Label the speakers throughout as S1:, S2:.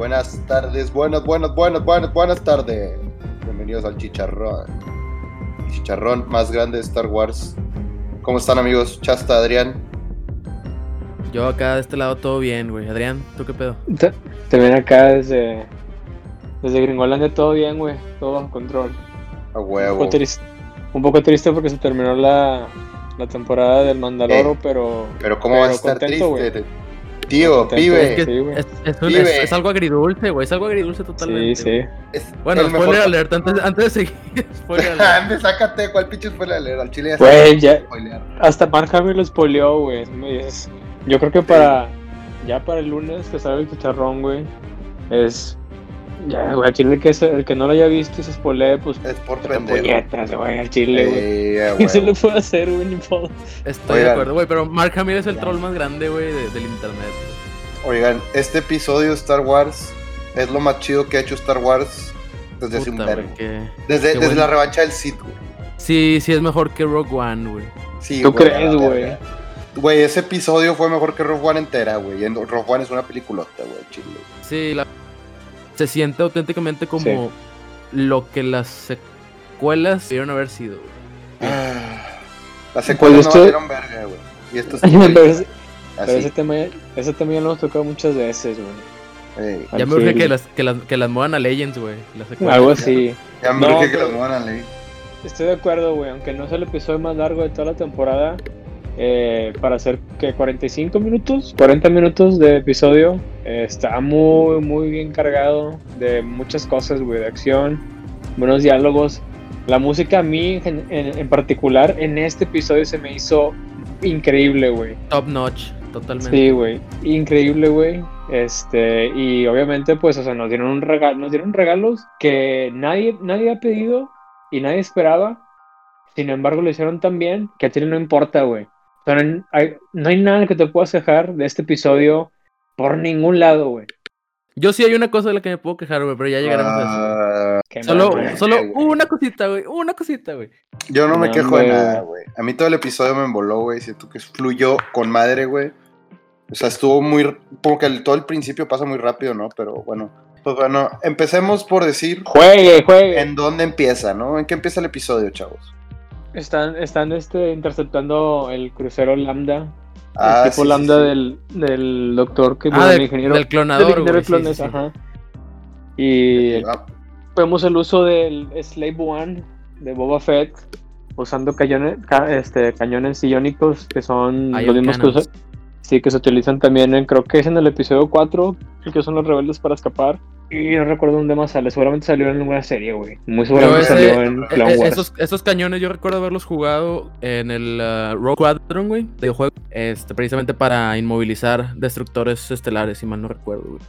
S1: Buenas tardes, buenas, buenas, buenas, buenas, buenas tardes. Bienvenidos al Chicharrón. El chicharrón más grande de Star Wars. ¿Cómo están amigos? Chasta, Adrián.
S2: Yo acá de este lado todo bien, güey. Adrián, ¿tú qué pedo?
S3: También acá desde, desde Gringolandia todo bien, güey. Todo bajo control.
S1: A
S3: Un
S1: huevo.
S3: poco, triste, un poco triste porque se terminó la, la temporada del Mandaloro,
S1: Eh,
S3: pero...
S1: Pero ¿cómo vas a
S3: pero
S1: estar
S3: contento,
S1: triste? Tío, pibe.
S3: es que- Sí, güey.
S2: Es, es un-
S1: Pibe.
S2: es- es algo agridulce, güey. Es algo agridulce totalmente.
S3: Sí, sí.
S2: güey.
S1: Es
S2: Bueno, spoiler
S1: mejor-
S2: alert, antes, antes de seguir. spoiler alert.
S1: Sácate, ¿cuál pinche fue la leer? Al chile ya
S3: Güey, ya-. Hasta Mark Hamill lo spoileó, güey. Yo creo que para... Ya para el lunes que sale el chicharrón, güey. Es... Ya, güey, al chile el que, el que no lo haya visto y se spoilee, pues...
S1: Es por pendejo.
S3: puñetas, güey, al chile, güey.
S1: Eh, a
S3: ¿Qué se le puede hacer, güey? Ni modo.
S2: Estoy
S1: Oigan.
S2: de acuerdo, güey. Pero Mark Hamill es el troll más grande, güey, de- del internet.
S1: Oigan, este episodio de Star Wars es lo más chido que ha hecho Star Wars desde hace un verbo. Desde,
S2: qué
S1: desde la revancha del Sith, güey.
S2: Sí, sí es mejor que Rogue One, güey.
S1: Sí,
S3: ¿Tú crees, güey?
S1: Güey, ese episodio fue mejor que Rogue One entera, güey. Rogue One es una peliculota, güey, chile.
S2: Sí, la... se siente auténticamente como lo que las secuelas debieron haber sido.
S1: Ah, Las secuelas
S3: Pues
S1: no
S3: esto-
S1: valieron verga, güey. Y esto es
S3: Pero ese- Pero ese tema, ese tema ya lo hemos tocado muchas veces, güey.
S1: Ey,
S2: Ya me urge que las, que, las, que las muevan a Legends, güey.
S3: Algo así.
S1: ya me
S3: No,
S1: urge que las muevan a ley.
S3: Estoy de acuerdo, güey. Aunque no es el episodio más largo de toda la temporada, eh, para hacer que 45 minutos, 40 minutos de episodio, eh, está muy, muy bien cargado de muchas cosas, güey. De acción, buenos diálogos. La música a mí, en, en- en particular, en este episodio se me hizo increíble, güey.
S2: Top notch, totalmente.
S3: Sí, güey. Increíble, güey. Este, y obviamente, pues, o sea, nos dieron un regalo, nos dieron regalos que nadie, nadie ha pedido y nadie esperaba. Sin embargo, lo hicieron tan bien que a ti no importa, güey. No hay, no hay nada que te puedas quejar de este episodio por ningún lado, güey.
S2: Yo sí hay una cosa de la que me puedo quejar, güey, pero ya llegaremos a eso.
S1: Ah,
S2: Solo, solo una cosita, güey. Una cosita, güey.
S1: yo no me
S3: No,
S1: quejo de nada, güey. A mí todo el episodio me emboló, güey. Siento que fluyó con madre, güey. O sea, estuvo muy. Como que el- todo el principio pasa muy rápido, ¿no? Pero bueno. Pues bueno, empecemos por decir
S3: Juegue, juegue.
S1: en dónde empieza, ¿no? ¿En qué empieza el episodio, chavos?
S3: Están, están este, interceptando el crucero Lambda.
S1: Ah,
S3: el tipo
S1: sí, sí,
S3: Lambda
S1: sí.
S3: Del, del doctor que
S2: Ah,
S3: bueno,
S2: del,
S3: ingeniero.
S2: del clonador,
S3: del ingeniero ajá. Y
S1: Ah,
S3: vemos el uso del Slave One de Boba Fett usando cañones, ca- este, cañones iónicos que son
S2: Ion
S3: los mismos que,
S2: cannons.
S3: usa- sí, que se utilizan también en, creo que es en el episodio 4, el que son los rebeldes para escapar. Y no recuerdo dónde más sale, seguramente salió en alguna serie, güey. Muy seguramente
S2: ese-
S3: salió en
S2: Eh,
S3: Clone Wars.
S2: esos, esos cañones yo recuerdo haberlos jugado en el uh, Rogue Squadron, güey, de videojuego. Este, precisamente para inmovilizar destructores estelares, si mal no recuerdo, güey.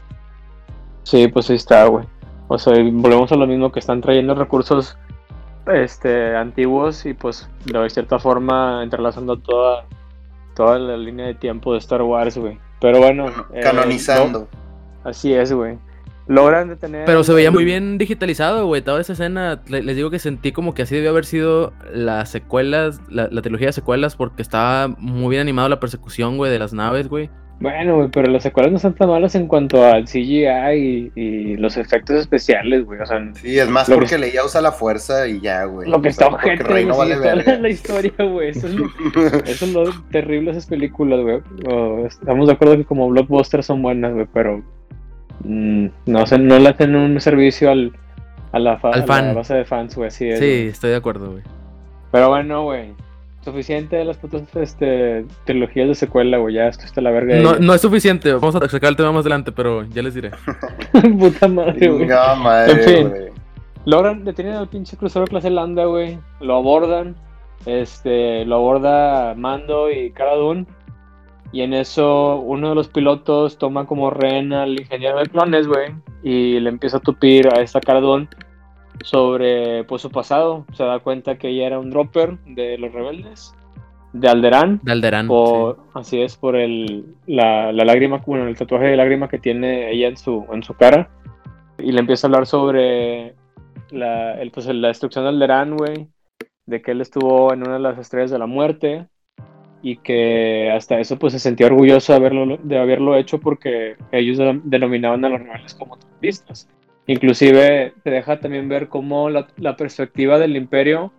S3: Sí, pues ahí está, güey. O sea, volvemos a lo mismo que están trayendo recursos este antiguos y pues de cierta forma entrelazando toda toda la línea de tiempo de Star Wars, güey. Pero bueno, eh,
S1: canonizando.
S3: así es, güey. Logran detener
S2: Pero se veía muy bien digitalizado, güey. Toda esa escena, le- les digo que sentí como que así debió haber sido las secuelas, la, la trilogía de secuelas, porque estaba muy bien animado la persecución, güey, de las naves, güey.
S3: Bueno, güey, pero las secuelas no están tan malas en cuanto al CGI y, y los efectos especiales, güey. O sea,
S1: Sí, es más
S3: Lo que-
S1: porque Leia usa la fuerza y ya, güey.
S3: lo que
S1: O sea,
S3: está
S1: porque
S3: güey,
S1: no
S3: sí,
S1: vale
S3: está la, historia, güey. Eso es lo Eso es lo terrible de esas películas, güey. Estamos de acuerdo que como blockbusters son buenas, güey, pero mm, no, se, no le hacen un servicio al, a, la fa-
S2: Al
S3: a la
S2: fan.
S3: base de fans, güey. Así es,
S2: Sí, estoy de acuerdo, güey.
S3: Pero bueno, güey. Suficiente de las putas este, trilogías de secuela, güey. Ya esto está la verga.
S2: No, no es suficiente, vamos a sacar el tema más adelante, pero ya les diré.
S3: Puta madre, güey.
S1: Chingada madre,
S3: En fin.
S1: güey.
S3: Logran detener al pinche crucero clase Lambda, güey. Lo abordan. Este, lo aborda Mando y Cara Dune. Y en eso uno de los pilotos toma como rehén al ingeniero de clones, güey. Y le empieza a tupir a esta Cara Dune sobre pues, su pasado. Se da cuenta que ella era un dropper de los rebeldes. De Alderaan.
S2: De Alderán.
S3: Por, Así es, por el, la, la lágrima, bueno, el tatuaje de lágrima que tiene ella en su, en su cara. Y le empieza a hablar sobre la, el, pues, la destrucción de Alderaan, güey. De que él estuvo en una de las estrellas de la muerte. Y que hasta eso pues se sentía orgulloso de haberlo, de haberlo hecho porque ellos denominaban a los rebeldes como terroristas. Inclusive te deja también ver cómo la, la perspectiva del imperio,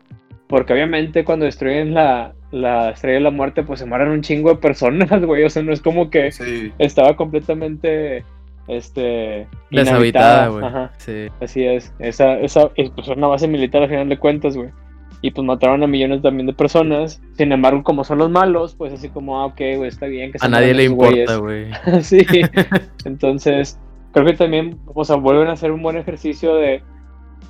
S3: porque obviamente cuando destruyen la, la estrella de la muerte, pues se mueren un chingo de personas, güey. O sea, no es como que estaba completamente este
S2: deshabitada, güey. Sí.
S3: Así es. Esa, esa pues, una base militar al final de cuentas, güey. Y pues mataron a millones también de personas. Sin embargo, como son los malos, pues así como, ah, ok, güey, está bien. Que
S2: a nadie le importa, güey.
S3: sí. Entonces, creo que también, o sea, vuelven a hacer un buen ejercicio de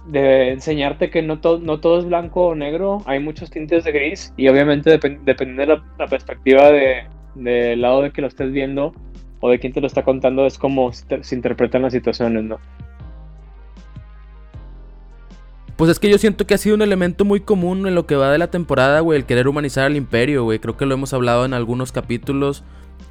S3: de enseñarte que no, todo no todo es blanco o negro, hay muchos tintes de gris y obviamente dependiendo de la, perspectiva del de, lado de que lo estés viendo o de quién te lo está contando es como se, interpretan las situaciones, ¿no?
S2: Pues es que yo siento que ha sido un elemento muy común en lo que va de la temporada, güey, el querer humanizar al imperio, güey. Creo que lo hemos hablado en algunos capítulos.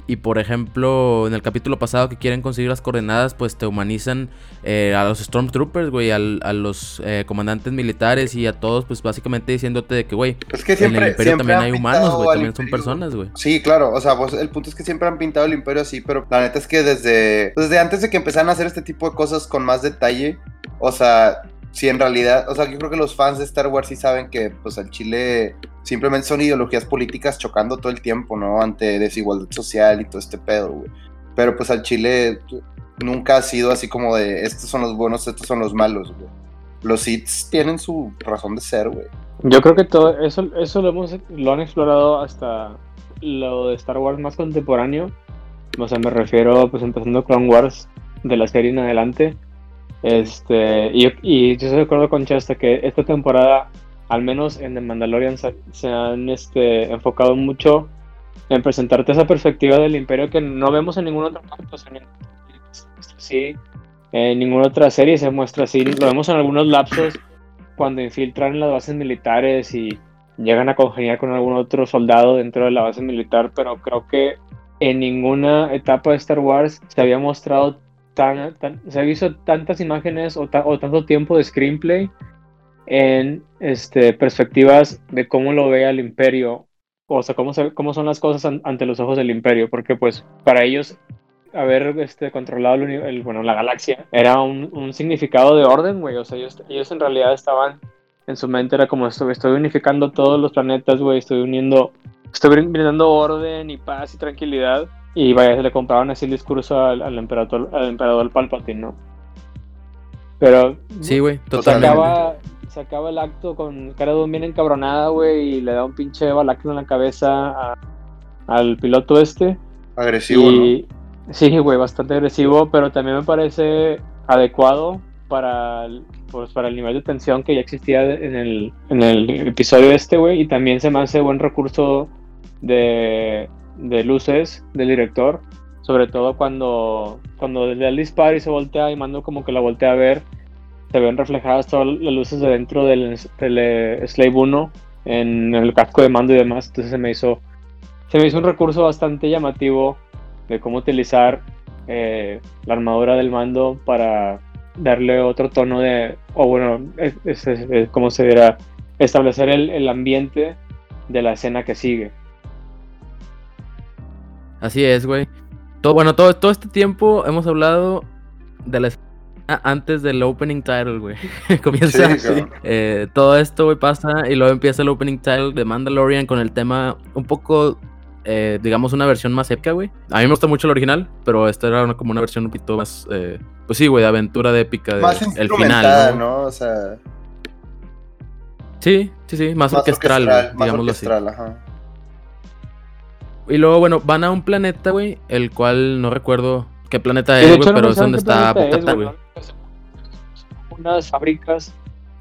S2: Y por ejemplo, en el capítulo pasado que quieren conseguir las coordenadas, pues te humanizan eh, a los Stormtroopers, güey, a, los eh, comandantes militares y a todos, pues básicamente diciéndote de que, güey,
S1: en el
S2: imperio también hay humanos, güey, también son personas, güey.
S1: Sí, claro, o sea, pues el punto es que siempre han pintado el imperio así, pero la neta es que desde, desde antes de que empezaran a hacer este tipo de cosas con más detalle, o sea, si en realidad, o sea, yo creo que los fans de Star Wars sí saben que, pues, el Chile simplemente son ideologías políticas chocando todo el tiempo, ¿no? Ante desigualdad social y todo este pedo, güey. Pero, pues, al Chile nunca ha sido así como de, estos son los buenos, estos son los malos, güey. Los hits tienen su razón de ser, güey.
S3: Yo creo que todo eso, eso lo, hemos, lo han explorado hasta lo de Star Wars más contemporáneo. O sea, me refiero, pues, empezando Clone Wars de la serie en adelante este, y, yo estoy de acuerdo con Chester que esta temporada, al menos en The Mandalorian, se, han este, enfocado mucho en presentarte esa perspectiva del imperio que no vemos en ningún otro punto. sí, en ninguna otra serie se muestra así. Lo vemos en algunos lapsos cuando infiltran en las bases militares y llegan a congeniar con algún otro soldado dentro de la base militar, pero creo que en ninguna etapa de Star Wars se había mostrado tan, se ha visto tantas imágenes o, tanto tiempo de screenplay en este, perspectivas de cómo lo ve el imperio, o sea, cómo, cómo son las cosas ante los ojos del imperio, porque pues para ellos haber este, controlado bueno, la galaxia era un, significado de orden, güey, o sea, ellos, ellos en realidad estaban, en su mente era como, estoy, estoy unificando todos los planetas, güey, estoy uniendo, estoy brindando orden y paz y tranquilidad y vaya, se le compraban así el discurso al, emperador, al emperador Palpatine, ¿no? Pero.
S2: Sí, güey,
S3: totalmente. Se acaba, el acto con cara de un bien encabronada, güey, y le da un pinche balacro en la cabeza al piloto este.
S1: Agresivo, y,
S3: Sí, güey, bastante agresivo, pero también me parece adecuado para el, pues, para el nivel de tensión que ya existía en el, en el episodio este, güey, y también se me hace buen recurso de de luces del director, sobre todo cuando, cuando el disparo y se voltea y mando como que la voltea a ver, se ven reflejadas todas las luces de dentro del, del Slave 1 en el casco de mando y demás, entonces se me hizo, se me hizo un recurso bastante llamativo de cómo utilizar eh, la armadura del mando para darle otro tono de, o bueno, es, como se dirá, establecer el, el ambiente de la escena que sigue.
S2: Así es, güey. Todo, bueno, todo, todo este tiempo hemos hablado de la antes del opening title, güey. Comienza eh, todo esto, güey, pasa y luego empieza el opening title de Mandalorian con el tema un poco, eh, digamos, una versión más épica, güey. A mí me gusta mucho el original, pero esta era como una versión un poquito más, eh, pues sí, güey, de aventura de épica. De,
S1: más el final, ¿no? O sea...
S2: Sí, sí, sí, más, orquestral, digámoslo así. Ajá. Y luego, bueno, van a un planeta, güey, el cual no recuerdo qué planeta es, güey, pero es donde está Potata, güey.
S3: Unas fábricas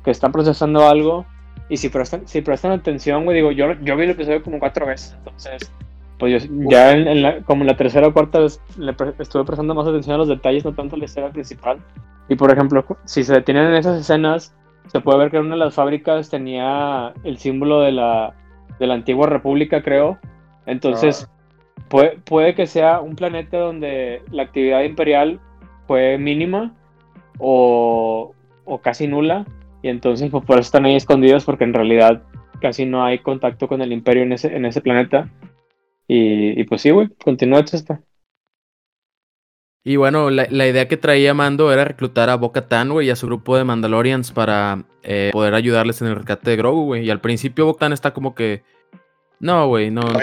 S3: que están procesando algo y si prestan, si prestan atención, güey, digo, yo, yo vi el episodio como cuatro veces, entonces, pues yo ya en, la, como la tercera o cuarta vez le estuve prestando más atención a los detalles, no tanto a la escena principal. Y por ejemplo, si se detienen en esas escenas, se puede ver que una de las fábricas tenía el símbolo de la, de la antigua república, creo, entonces, ah. puede, puede que sea un planeta donde la actividad imperial fue mínima o, casi nula, y entonces pues, por eso están ahí escondidos, porque en realidad casi no hay contacto con el imperio en ese, en ese planeta. Y, y pues sí, güey, continúa esta.
S2: Y bueno, la, idea que traía Mando era reclutar a Boca Tan, güey, y a su grupo de Mandalorians para eh, poder ayudarles en el rescate de Grogu, güey. Y al principio Boca Tan está como que. No, güey, no, no,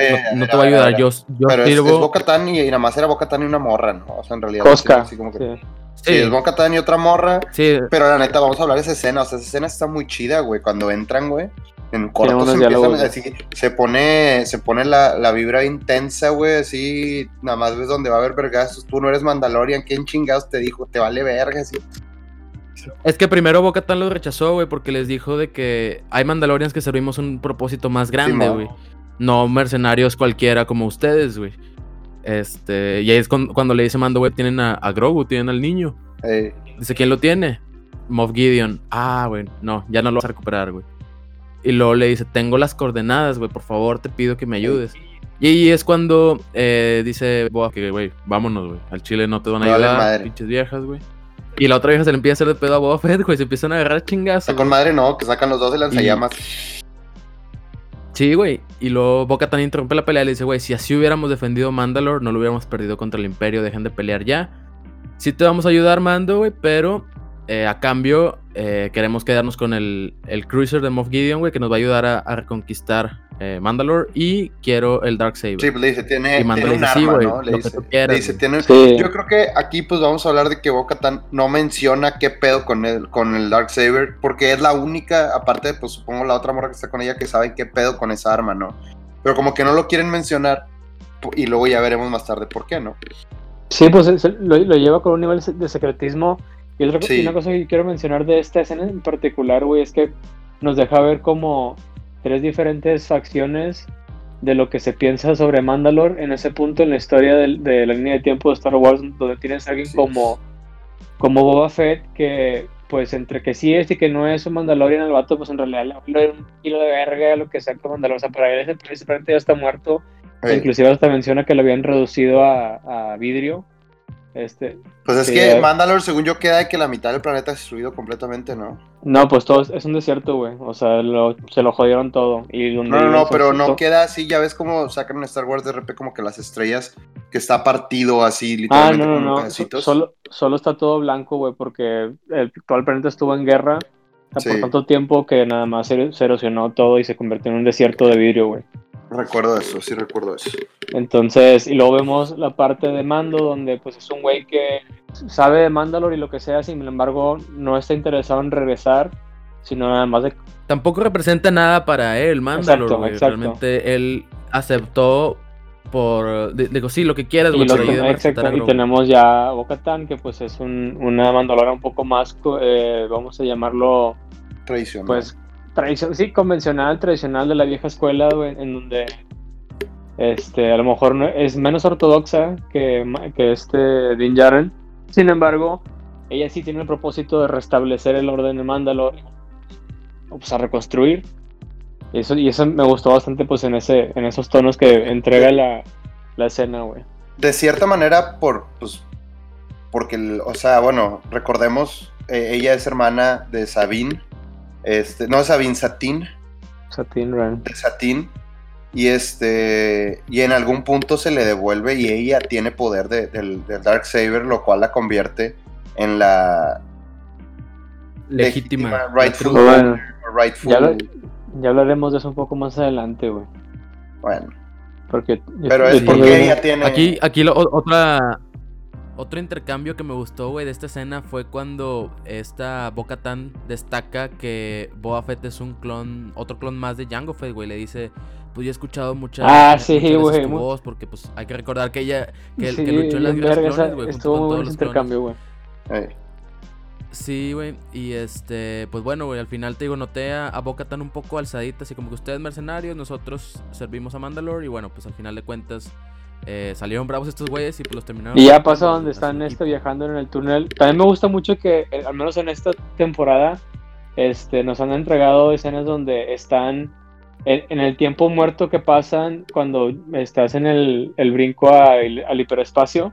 S2: te va a ayudar. Yo, yo
S1: Pero sirvo... es, es Boca Tan y, nada más era Boca Tan y una morra, ¿no? O sea, en realidad.
S3: Cosca.
S1: Así como que... Sí. es Boca Tan y otra morra. Sí. Pero la neta, vamos a hablar de esa escena. O sea, esa escena está muy chida, güey. Cuando entran, güey. En corto se empiezan así, se pone, se pone la, la vibra intensa, güey, así, nada más ves donde va a haber vergazos, tú no eres Mandalorian, ¿quién chingados te dijo? Te vale verga, así.
S2: Es que primero Boca Tan lo rechazó, güey, porque les dijo de que hay Mandalorians que servimos un propósito más grande, güey. No mercenarios cualquiera como ustedes, güey. Este, y ahí es cuando, le dice Mando, güey, tienen a, Grogu, tienen al niño. Dice, ¿quién lo tiene? Moff Gideon. Ah, güey, no, ya no lo vas a recuperar, güey. Y luego le dice, tengo las coordenadas, güey, por favor te pido que me ayudes. Y ahí es cuando eh, dice que, güey, vámonos, güey. Al chile no te van a ayudar, pinches viejas, güey. Y la otra vieja se le empieza a hacer de pedo a Boba Fett, güey. Se empiezan a agarrar chingazos.
S1: con madre no, que sacan los dos de lanzallamas.
S2: Sí, güey. Y luego Boca también interrumpe la pelea y le dice, güey, si así hubiéramos defendido Mandalore, no lo hubiéramos perdido contra el Imperio. Dejen de pelear ya. Sí te vamos a ayudar, Mando, güey, pero eh, a cambio, eh, queremos quedarnos con el, el, cruiser de Moff Gideon, güey, que nos va a ayudar a, reconquistar eh, Mandalore. Y quiero el Dark Saber.
S1: Sí, pues le dice, tiene, un arma, ¿no? Le dice, tiene... Yo creo que aquí pues vamos a hablar de que Bo-Katan no menciona qué pedo con el, con el Dark Saber, porque es la única, aparte, pues supongo la otra morra que está con ella, que sabe qué pedo con esa arma, ¿no? Pero como que no lo quieren mencionar, y luego ya veremos más tarde por qué, ¿no?
S3: Sí, pues lo, lo lleva con un nivel de secretismo y otra una cosa que quiero mencionar de esta escena en particular, güey, es que nos deja ver como tres diferentes facciones de lo que se piensa sobre Mandalore en ese punto en la historia de, la línea de tiempo de Star Wars, donde tienes a alguien como, como Boba Fett, que pues entre que sí es y que no es un Mandalorian, el vato, pues en realidad le un kilo de verga, lo que sea con Mandalore, o sea, para él principalmente ya está muerto, inclusive hasta menciona que lo habían reducido a, a vidrio, este,
S1: pues es que Mandalore, según yo, queda de que la mitad del planeta es destruido completamente, ¿no?
S3: No, pues todo es, un desierto, güey. O sea, se lo jodieron todo. Y
S1: no, no, no, pero no queda así. Ya ves cómo sacan en Star Wars de RP como que las estrellas, que está partido así,
S3: ah, literalmente. Ah, no, no, no. Solo, solo está todo blanco, güey, porque el, el planeta estuvo en guerra por tanto tiempo que nada más se, se erosionó todo y se convirtió en un desierto de vidrio, güey.
S1: Recuerdo eso, sí recuerdo eso.
S3: Entonces, y luego vemos la parte de Mando, donde pues es un güey que sabe de Mandalore y lo que sea, sin embargo, no está interesado en regresar, sino nada más de...
S2: Tampoco representa nada para él, Mandalore, Realmente él aceptó por... Digo, sí, lo que quieras,
S3: y, y tenemos ya Bo-Katan, que pues es un, una Mandalora un poco más, eh, vamos a llamarlo...
S1: Tradicional.
S3: Pues sí, convencional, tradicional de la vieja escuela, en donde este, a lo mejor es menos ortodoxa que, que este Din. Sin embargo, ella sí tiene el propósito de restablecer el orden de Mandalore, o pues a reconstruir. Y eso, y eso me gustó bastante pues en ese en esos tonos que entrega la, la escena, güey.
S1: De cierta manera, por, pues, porque, o sea, bueno, recordemos, eh, ella es hermana de Sabine, este, no, Sabine Satin.
S3: Satin, right.
S1: De Satin. Y este. Y en algún punto se le devuelve y ella tiene poder del, Dark Saber, lo cual la convierte en la
S2: legítima,
S1: rightful,
S3: ya, hablaremos de eso un poco más adelante, güey.
S1: Bueno.
S3: Porque,
S1: Pero es porque ella tiene.
S2: Aquí, aquí otra, otro intercambio que me gustó, güey, de esta escena fue cuando esta Boca Tan destaca que Boba Fett es un clon, otro clon más de Jango Fett, güey. Le dice, pues yo he escuchado muchas
S3: ah, sí, güey.
S2: voz, porque pues hay que recordar que ella, que, que luchó en las guerras clones, güey.
S3: Estuvo muy buen intercambio, güey.
S2: Sí, güey. Y este, pues bueno, güey, al final te digo, noté a, a Boca Tan un poco alzadita, así como que ustedes mercenarios, nosotros servimos a Mandalore. Y bueno, pues al final de cuentas eh, salieron bravos estos güeyes y pues los terminaron.
S3: Y ya pasa donde están este, viajando en el túnel. También me gusta mucho que, eh, al menos en esta temporada, este, nos han entregado escenas donde están en, el tiempo muerto que pasan cuando estás en el, el brinco al hiperespacio.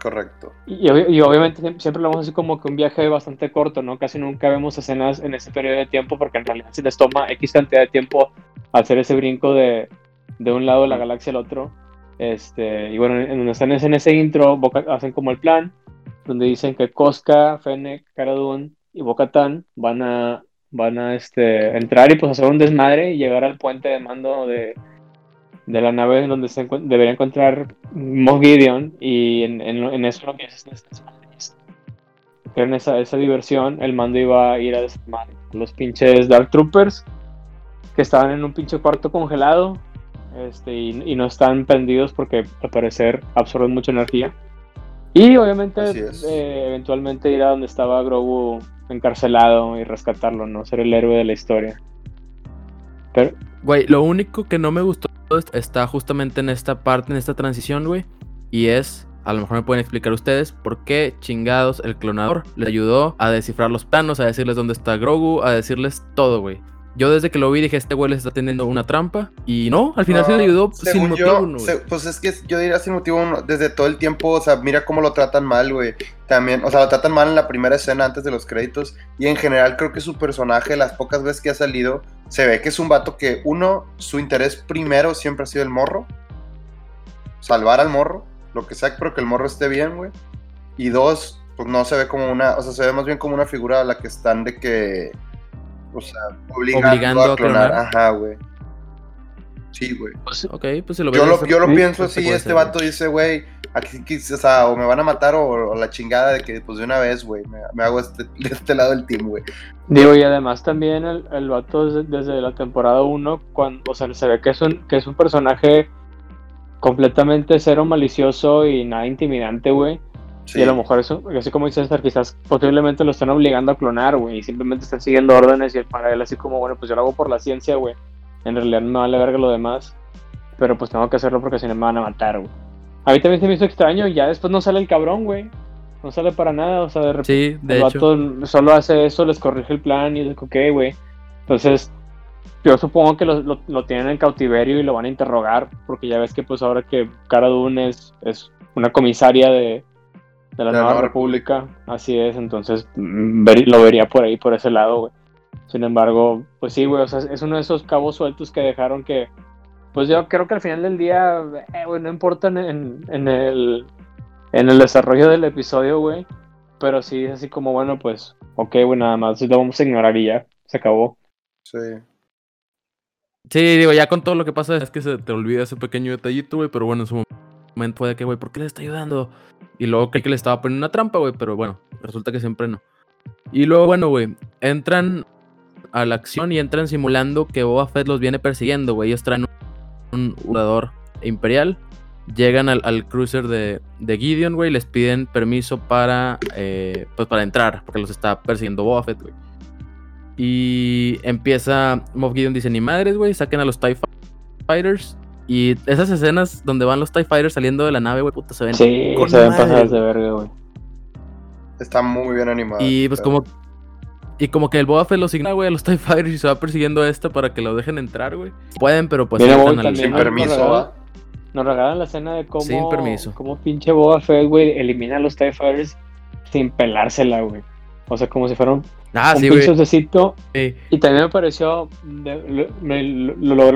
S1: Correcto.
S3: Y, obviamente siempre lo vemos así como que un viaje bastante corto, ¿no? Casi nunca vemos escenas en ese periodo de tiempo porque en realidad se les toma X cantidad de tiempo hacer ese brinco de, de un lado de la galaxia al otro. Este, y bueno, en están en ese intro, hacen como el plan, donde dicen que Cosca, Fennec, Caradun y Bocatán van a, van a este, entrar y pues hacer un desmadre y llegar al puente de mando de, de la nave en donde se debería encontrar Moff Gideon y en, en, eso lo que es en esa, esa diversión el mando iba a ir a desarmar los pinches Dark Troopers que estaban en un pinche cuarto congelado este, y, no están prendidos porque al parecer absorben mucha energía. Y obviamente eh, eventualmente ir a donde estaba Grogu encarcelado y rescatarlo, ¿no? Ser el héroe de la historia.
S2: Pero... Güey, lo único que no me gustó está justamente en esta parte, en esta transición, güey. Y es, a lo mejor me pueden explicar ustedes, por qué chingados el clonador le ayudó a descifrar los planos, a decirles dónde está Grogu, a decirles todo, güey. Yo desde que lo vi dije, este güey les está teniendo una trampa. Y no, al final se le ayudó sin motivo uno.
S1: pues es que yo diría sin motivo uno, desde todo el tiempo, o sea, mira cómo lo tratan mal, güey. También, o sea, lo tratan mal en la primera escena antes de los créditos. Y en general creo que su personaje, las pocas veces que ha salido, se ve que es un vato que, uno, su interés primero siempre ha sido el morro. Salvar al morro, lo que sea, pero que el morro esté bien, güey. Y dos, pues no se ve como una, o sea, se ve más bien como una figura a la que están de que o sea, obligando, a, clonar. Ajá, güey. Sí, güey.
S2: Pues, ok, pues se lo
S1: Yo lo, yo lo pienso así, este vato dice, güey, aquí, o sea, o me van a matar o, la chingada de que, pues de una vez, güey, me, hago este, de este lado del team, güey.
S3: Digo, y además también el, el vato desde, la temporada 1, cuando, o sea, se ve que es un, que es un personaje completamente cero malicioso y nada intimidante, güey. Y a lo mejor eso, así como dice César, quizás posiblemente lo están obligando a clonar, güey, y simplemente están siguiendo órdenes y para él así como, bueno, pues yo lo hago por la ciencia, güey. En realidad no me vale verga lo demás, pero pues tengo que hacerlo porque si no me van a matar, güey. A mí también se me hizo extraño y ya después no sale el cabrón, güey. No sale para nada, o sea, de repente
S2: sí, de
S3: el solo hace eso, les corrige el plan y es ok, güey. Entonces, yo supongo que lo, lo, tienen en cautiverio y lo van a interrogar, porque ya ves que pues ahora que Cara Dune es, es una comisaria de, de la, nueva, república. Así es, entonces mm, lo vería por ahí, por ese lado, güey. Sin embargo, pues sí, güey, o sea, es uno de esos cabos sueltos que dejaron que, pues yo creo que al final del día, eh, güey, no importa en, en, el, en el desarrollo del episodio, güey. Pero sí es así como, bueno, pues, ok, güey, nada más lo vamos a ignorar y ya, se acabó.
S1: Sí.
S2: Sí, digo, ya con todo lo que pasa es que se te olvida ese pequeño detallito, güey, pero bueno, en su momento puede que, güey, ¿por qué le está ayudando? Y luego creí que le estaba poniendo una trampa, güey, pero bueno, resulta que siempre no. Y luego, bueno, güey, entran a la acción y entran simulando que Boba Fett los viene persiguiendo, güey. Ellos traen un jugador imperial, llegan al, cruiser de, de, Gideon, güey, les piden permiso para, eh, pues para entrar, porque los está persiguiendo Boba Fett, güey. Y empieza, Moff Gideon dice, ni madres, güey, saquen a los TIE Fighters. Y esas escenas donde van los TIE Fighters saliendo de la nave, güey, puta, se ven.
S3: Sí, se ven pasadas de verga, güey.
S1: Está muy bien animado.
S2: Y pues como. Y como que el Boba Fett lo signa, güey, a los TIE Fighters y se va persiguiendo a esta para que lo dejen entrar, güey. Pueden, pero pues.
S1: sin permiso.
S3: Nos regalan, la escena de cómo.
S2: Sin permiso.
S3: Cómo pinche Boba Fett, güey, elimina a los TIE Fighters sin pelársela, güey. O sea, como si fueran
S2: Ah,
S3: un
S2: sí,
S3: Y también me pareció, lo,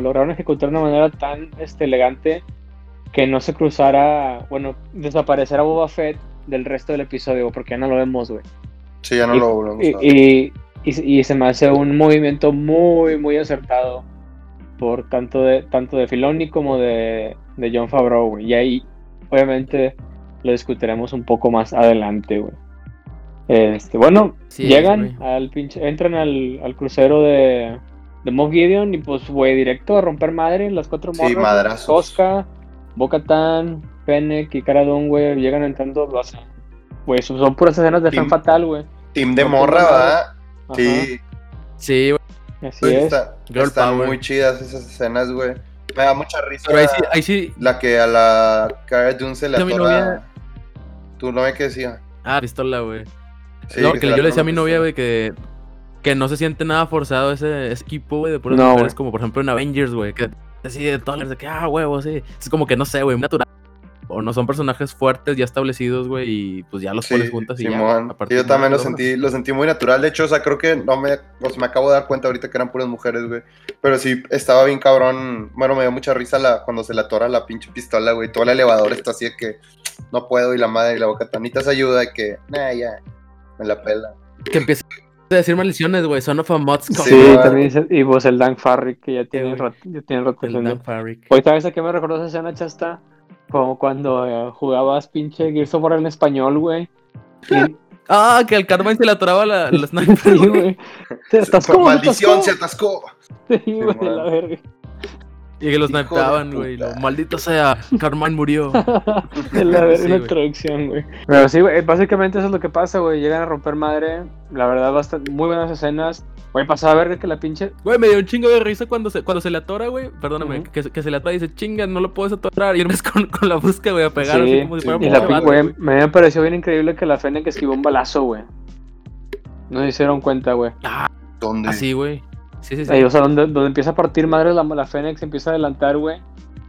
S3: lograron ejecutar de una manera tan este, elegante que no se cruzara, bueno, desaparecer a Boba Fett del resto del episodio, porque ya no lo vemos, güey.
S1: Sí, ya no lo vemos.
S3: Y, y, se me hace un movimiento muy, muy acertado por tanto de, tanto de Filoni como de, de John Favreau, güey. Y ahí, obviamente, lo discutiremos un poco más adelante, güey. Este, bueno, llegan al pinche, entran al, al crucero de, de Moff Gideon y pues, güey, directo a romper madre, las cuatro morras. Sí,
S1: madrazos.
S3: Tosca, Bocatan, Fennec y Caradón, güey, llegan entrando, lo hacen. Güey, son puras escenas de fan fatal, güey.
S1: Team de morra, ¿verdad? Sí.
S2: Sí, güey.
S3: Así es.
S1: están muy chidas esas escenas, güey. Me da mucha risa.
S2: Pero ahí sí, ahí sí.
S1: La que a la Cara Dune se le atora. ¿Tu novia qué decía?
S2: Ah, pistola, güey no, que, yo le decía a mi novia, güey, que, que no se siente nada forzado ese, equipo, güey, de puras mujeres, como por ejemplo en Avengers, güey, que así de todas de que, ah, huevo, sí. Es como que no sé, güey, natural. o no son personajes fuertes ya establecidos, güey, y pues ya los pones juntas y ya.
S1: yo también lo sentí, lo sentí muy natural. De hecho, o sea, creo que no me, me acabo de dar cuenta ahorita que eran puras mujeres, güey. Pero sí, estaba bien cabrón. Bueno, me dio mucha risa la, cuando se le atora la pinche pistola, güey. Todo el elevador está así de que no puedo y la madre y la boca tanita se ayuda y que, nah, ya, me la pela.
S2: Que empieza a decir maldiciones, güey. Son of a Mods.
S3: Sí, también dice, y vos el Dan Farrick, que ya tiene, ya tiene rato. El Dan Farrick. Hoy sabes a qué me recordó esa escena, Chasta? Como cuando eh, jugabas pinche Gears of War en español, güey.
S2: Ah, que el Carmine se le atoraba la, la sniper. sí, güey.
S1: Se atascó. Maldición, se atascó.
S3: Sí, güey, la verga.
S2: Y que los snipeaban, güey. Maldito sea, Carmine murió.
S3: en la, sí, introducción, güey. Pero sí, güey, básicamente eso es lo que pasa, güey. Llegan a romper madre. La verdad, bastante, muy buenas escenas. Güey, pasaba a ver que la pinche.
S2: Güey, me dio un chingo de risa cuando se, cuando se le atora, güey. Perdóname, que, que, se le atora y dice, chinga, no lo puedes atorar. Y es con, con la busca, güey, a pegar. así como si fuera
S3: y la güey, me pareció bien increíble que la Fennec esquivó un balazo, güey. No se hicieron cuenta, güey.
S2: Ah, ¿dónde? Así, güey.
S3: Sí, sí, sí. Ahí, o sea, donde, donde empieza a partir madre la, la Fénix, empieza a adelantar, güey.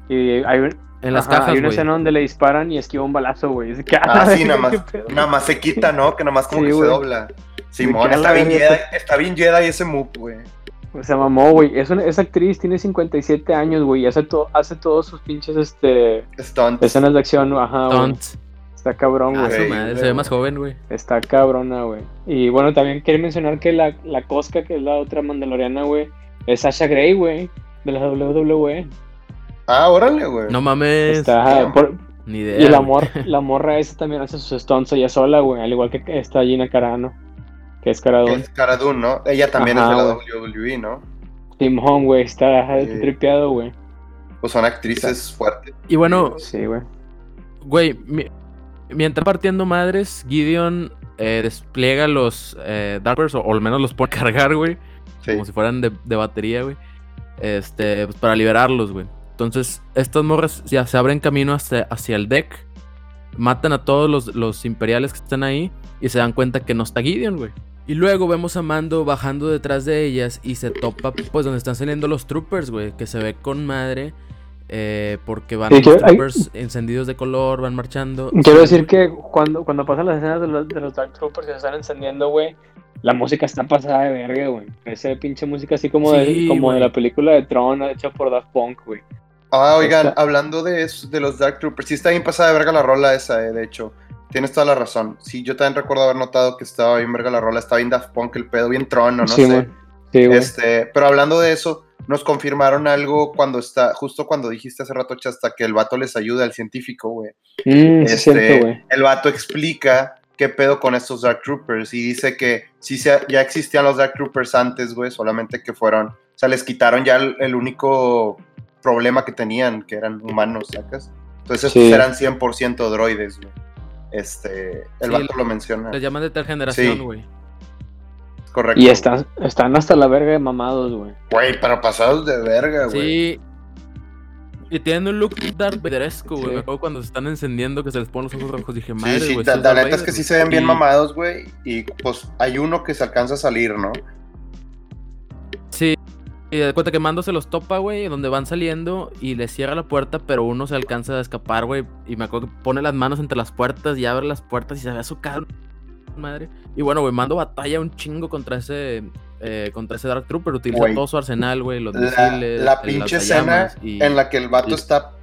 S3: Y hay,
S2: en las cajas, Hay
S3: una escena donde le disparan y esquiva un balazo, güey.
S1: Ah, sí, nada más, nada más se quita, ¿no? Que nada más como que se dobla. Simón, está bien, Jedi, está bien Jedi ese move, güey.
S3: Se mamó, güey. Es esa actriz tiene 57 años, güey. Y hace, hace todos sus pinches este,
S1: Stunts.
S3: escenas de acción, ajá. Stunts. Está cabrón,
S2: ah, güey. se ve más joven, güey.
S3: Está cabrona, güey. Y bueno, también quiero mencionar que la, la Cosca, que es la otra mandaloriana, güey, es Sasha Grey, güey, de la WWE.
S1: Ah, órale, güey.
S2: No mames.
S3: Está, Ni idea. Y la, la morra esa también hace sus stunts ella sola, güey, al igual que está Gina Carano, que es Caradun.
S1: es Caradun, ¿no? Ella también es de la WWE, ¿no?
S3: Tim Home, güey, está tripeado, güey.
S1: Pues son actrices fuertes.
S2: Y bueno,
S3: sí, güey.
S2: Güey, mientras partiendo madres, Gideon eh, despliega los eh, Darkers, o, al menos los pone a cargar, güey. Como si fueran de, batería, güey. Este, pues para liberarlos, güey. Entonces, estas morras ya se abren camino hacia, hacia el deck. Matan a todos los, los, imperiales que están ahí. Y se dan cuenta que no está Gideon, güey. Y luego vemos a Mando bajando detrás de ellas. Y se topa, pues, donde están saliendo los troopers, güey. Que se ve con madre. Eh, porque van los troopers encendidos de color, van marchando.
S3: Quiero decir que cuando, cuando pasan las escenas de los, de los Dark Troopers y se están encendiendo, güey, la música está pasada de verga, güey. Esa pinche música así como, de, como de la película de Tron hecha por Daft Punk, güey.
S1: Ah, oigan, hablando de, eso, de los Dark Troopers, sí está bien pasada de verga la rola esa, eh, de hecho. Tienes toda la razón. Sí, yo también recuerdo haber notado que estaba bien verga la rola, estaba bien Daft Punk, el pedo bien Tron, no, no sé. Sí, este, pero hablando de eso, nos confirmaron algo cuando está, justo cuando dijiste hace rato, hasta que el vato les ayuda al científico, güey.
S3: Mm, este,
S1: el vato explica qué pedo con estos Dark Troopers y dice que sí ya existían los Dark Troopers antes, güey, solamente que fueron, o sea, les quitaron ya el, único problema que tenían, que eran humanos, ¿sacas? Entonces estos eran 100% droides, güey. Este, el vato lo menciona.
S2: Les llaman de tal generación, güey.
S1: Correcto.
S3: Y están, están hasta la verga de mamados, güey.
S1: Güey, pero pasados de verga, güey.
S2: Sí. Y tienen un look Darth Vaderesco, güey. Me acuerdo cuando se están encendiendo que se les ponen los ojos rojos. Dije, madre,
S1: Sí, sí, la, neta es que sí se ven bien mamados, güey. Y pues hay uno que se alcanza a salir, ¿no?
S2: Sí. Y de cuenta que Mando se los topa, güey, donde van saliendo y le cierra la puerta, pero uno se alcanza a escapar, güey. Y me acuerdo que pone las manos entre las puertas y abre las puertas y se ve a su cara madre. Y bueno, güey, mando batalla un chingo contra ese eh, contra ese Dark Trooper. Utiliza todo su arsenal, güey, los misiles.
S1: La pinche escena en la que el vato está,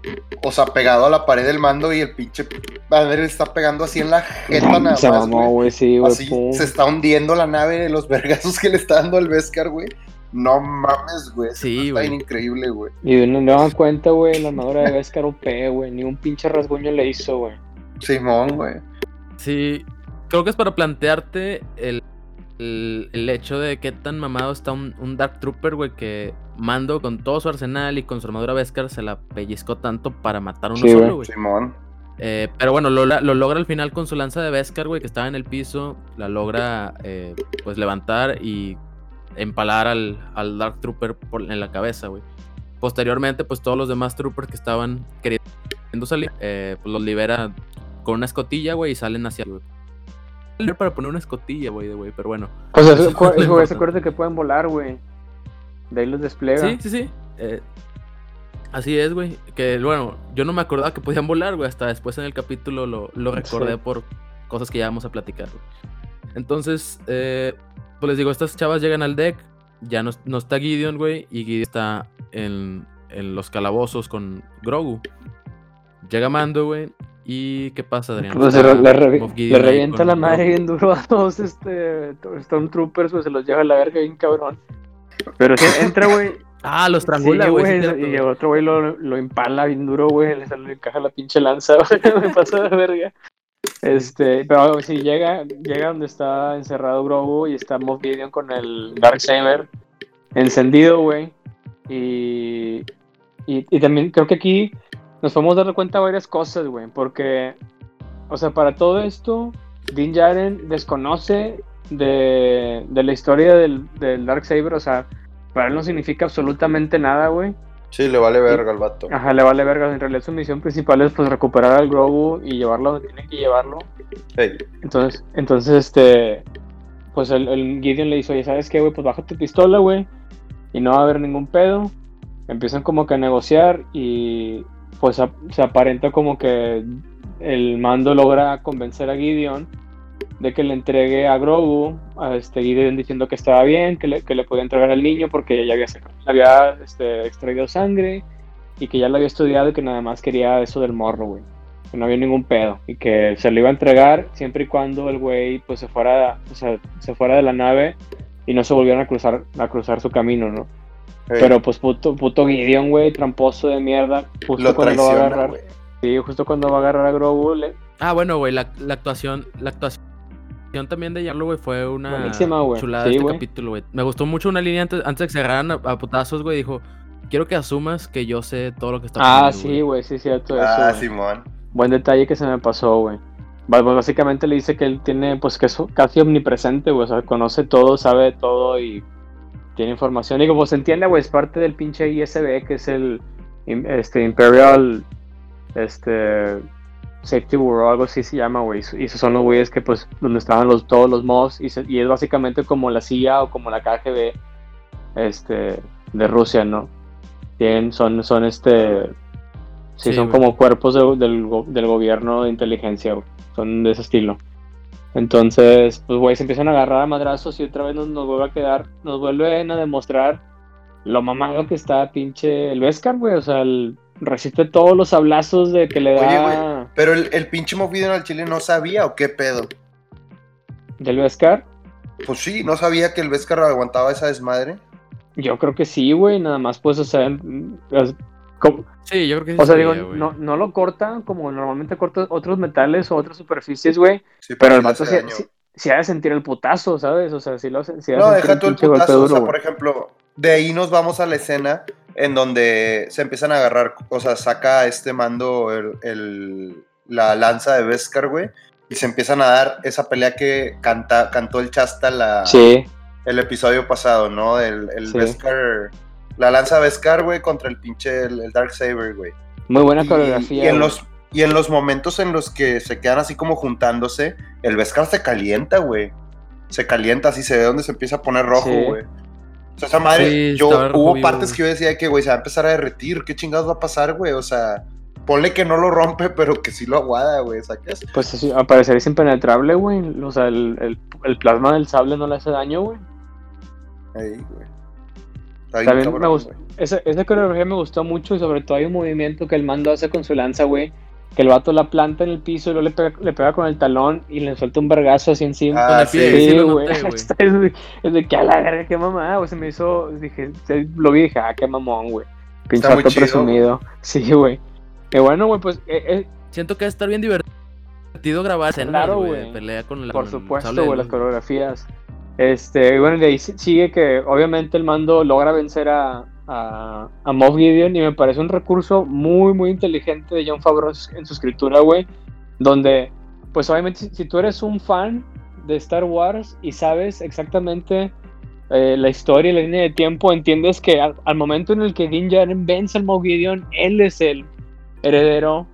S1: o sea, pegado a la pared del mando y el pinche madre está pegando así en la jeta nada
S3: se más, güey. Sí,
S1: así se está hundiendo la nave de los vergazos que le está dando al Beskar, güey. No mames, güey.
S2: Sí,
S1: güey. Está increíble, güey.
S3: Y no me dan cuenta, güey, la armadura de Beskar OP, güey. Ni un pinche rasguño le hizo, güey.
S1: Simón, güey.
S2: Sí, creo que es para plantearte el, el, hecho de qué tan mamado está un, Dark Trooper, güey, que Mando con todo su arsenal y con su armadura Beskar se la pellizcó tanto para matar a uno solo, güey.
S1: Simón.
S2: Eh, pero bueno, lo, logra al final con su lanza de Beskar, güey, que estaba en el piso. La logra, eh, pues, levantar y empalar al, al Dark Trooper en la cabeza, güey. Posteriormente, pues, todos los demás Troopers que estaban queriendo salir, eh, pues, los libera con una escotilla, güey, y salen hacia para poner una escotilla, güey, de güey, pero bueno.
S3: Pues eso, güey, se acuerda que pueden volar, güey. De ahí los despliega.
S2: Sí, sí, sí. Eh, Así es, güey. Que bueno, yo no me acordaba que podían volar, güey. Hasta después en el capítulo lo, lo recordé por cosas que ya vamos a platicar, güey. Entonces, eh, pues les digo, estas chavas llegan al deck. Ya no, no está Gideon, güey. Y Gideon está en, en los calabozos con Grogu. Llega Mando, güey. ¿Y qué pasa, Adrián?
S3: Pues le, le, revienta la madre bien duro a todos este Stormtroopers, pues se los lleva a la verga bien cabrón. Pero si entra, güey.
S2: Ah, los triangula, güey.
S3: y el otro güey lo, lo empala bien duro, güey. Le, le encaja la pinche lanza, güey. Me pasa de verga. Este, pero si llega, llega donde está encerrado Grogu y está Moff Gideon con el Darksaber encendido, güey. Y, y, y, también creo que aquí nos podemos dar cuenta de varias cosas, güey. Porque, o sea, para todo esto, Din Djarin desconoce de, de la historia del, del Darksaber. O sea, para él no significa absolutamente nada, güey.
S1: Sí, le vale verga al vato.
S3: Ajá, le vale verga. En realidad su misión principal es pues recuperar al Grogu y llevarlo donde tiene que llevarlo. Entonces, entonces este, pues el, el, Gideon le dice, oye, ¿sabes qué, güey? Pues baja tu pistola, güey. Y no va a haber ningún pedo. Empiezan como que a negociar y pues se aparenta como que el mando logra convencer a Gideon de que le entregue a Grogu, a este Gideon diciendo que estaba bien, que le, que le podía entregar al niño porque ya había, había este, extraído sangre y que ya lo había estudiado y que nada más quería eso del morro, güey. Que no había ningún pedo y que se lo iba a entregar siempre y cuando el güey pues se fuera, o sea, se fuera de la nave y no se volvieran a cruzar, a cruzar su camino, ¿no? Pero pues puto, puto Gideon, güey, tramposo de mierda, justo cuando lo va a agarrar. Sí, justo cuando va a agarrar a Grogu. Le...
S2: Ah, bueno, güey, la, la actuación, la actuación también de Yarlo, güey, fue una chulada
S3: sí,
S2: este capítulo, güey. Me gustó mucho una línea antes, antes de que se agarraran a, putazos, güey. Dijo, quiero que asumas que yo sé todo lo que está
S3: pasando. Ah, sí, güey, sí, cierto
S1: ah, Simón.
S3: Buen detalle que se me pasó, güey. Básicamente le dice que él tiene, pues, que es casi omnipresente, güey. O sea, conoce todo, sabe todo y tiene información. Y como se entiende, güey, es parte del pinche ISB, que es el este, Imperial, este Safety Bureau, algo así se llama, güey. Y esos son los güeyes que, pues, donde estaban los, todos los mods. Y, y, es básicamente como la CIA o como la KGB este, de Rusia, ¿no? Tienen, son, son este. Sí, son como cuerpos del, del, gobierno de inteligencia, Son de ese estilo. Entonces, pues, güey, se empiezan a agarrar a madrazos y otra vez nos, nos vuelve a quedar, nos vuelven a demostrar lo mamado que está pinche el Vescar, güey. O sea, el, resiste todos los hablazos de que le da. Oye, güey,
S1: pero el, el pinche movido al chile no sabía o qué pedo.
S3: ¿Del Vescar?
S1: Pues sí, no sabía que el Vescar aguantaba esa desmadre.
S3: Yo creo que sí, güey, nada más pues, o sea,
S2: Sí, yo creo que sí.
S3: O sea, digo, no, no, lo corta como normalmente corta otros metales o otras superficies, güey. pero el vato sí, ha de sentir el putazo, ¿sabes? O sea, sí lo sí
S1: No, deja tú el putazo, o sea, por ejemplo, de ahí nos vamos a la escena en donde se empiezan a agarrar, o sea, saca este mando el, la lanza de Beskar, güey, y se empiezan a dar esa pelea que canta, cantó el Chasta la, el episodio pasado, ¿no? El, el Beskar, la lanza Beskar, güey, contra el pinche, el, Dark Saber, güey.
S3: Muy buena coreografía.
S1: Y en, los, y en los momentos en los que se quedan así como juntándose, el Beskar se calienta, güey. Se calienta así, se ve donde se empieza a poner rojo, güey. O sea, esa madre, yo, hubo partes que yo decía que, güey, se va a empezar a derretir. ¿Qué chingados va a pasar, güey? O sea, ponle que no lo rompe, pero que sí lo aguada, güey, ¿sacas?
S3: Pues sí, al parecer es impenetrable, güey. O sea, el, el, plasma del sable no le hace daño, güey.
S1: Ahí, güey.
S3: También me gustó. Esa, esa coreografía me gustó mucho y sobre todo hay un movimiento que el mando hace con su lanza, güey que el vato la planta en el piso y luego le pega, le pega con el talón y le suelta un vergazo así encima.
S1: Ah,
S3: sí, sí, güey. es, de, que a la verga, qué mamá, güey. Se me hizo, dije, lo vi y dije, ah, qué mamón, güey. Pinche vato presumido. Sí, güey. Y bueno, güey, pues. Eh, eh,
S2: Siento que va a estar bien divertido grabar
S3: claro, güey. Pelea con la, Por supuesto, güey, las coreografías. Este, bueno, de ahí sigue que obviamente el mando logra vencer a, a, a Moff Gideon y me parece un recurso muy, muy inteligente de John Favreau en su escritura, güey, donde, pues obviamente, si, tú eres un fan de Star Wars y sabes exactamente eh, la historia y la línea de tiempo, entiendes que al, momento en el que Din Djarin vence al Moff Gideon, él es el heredero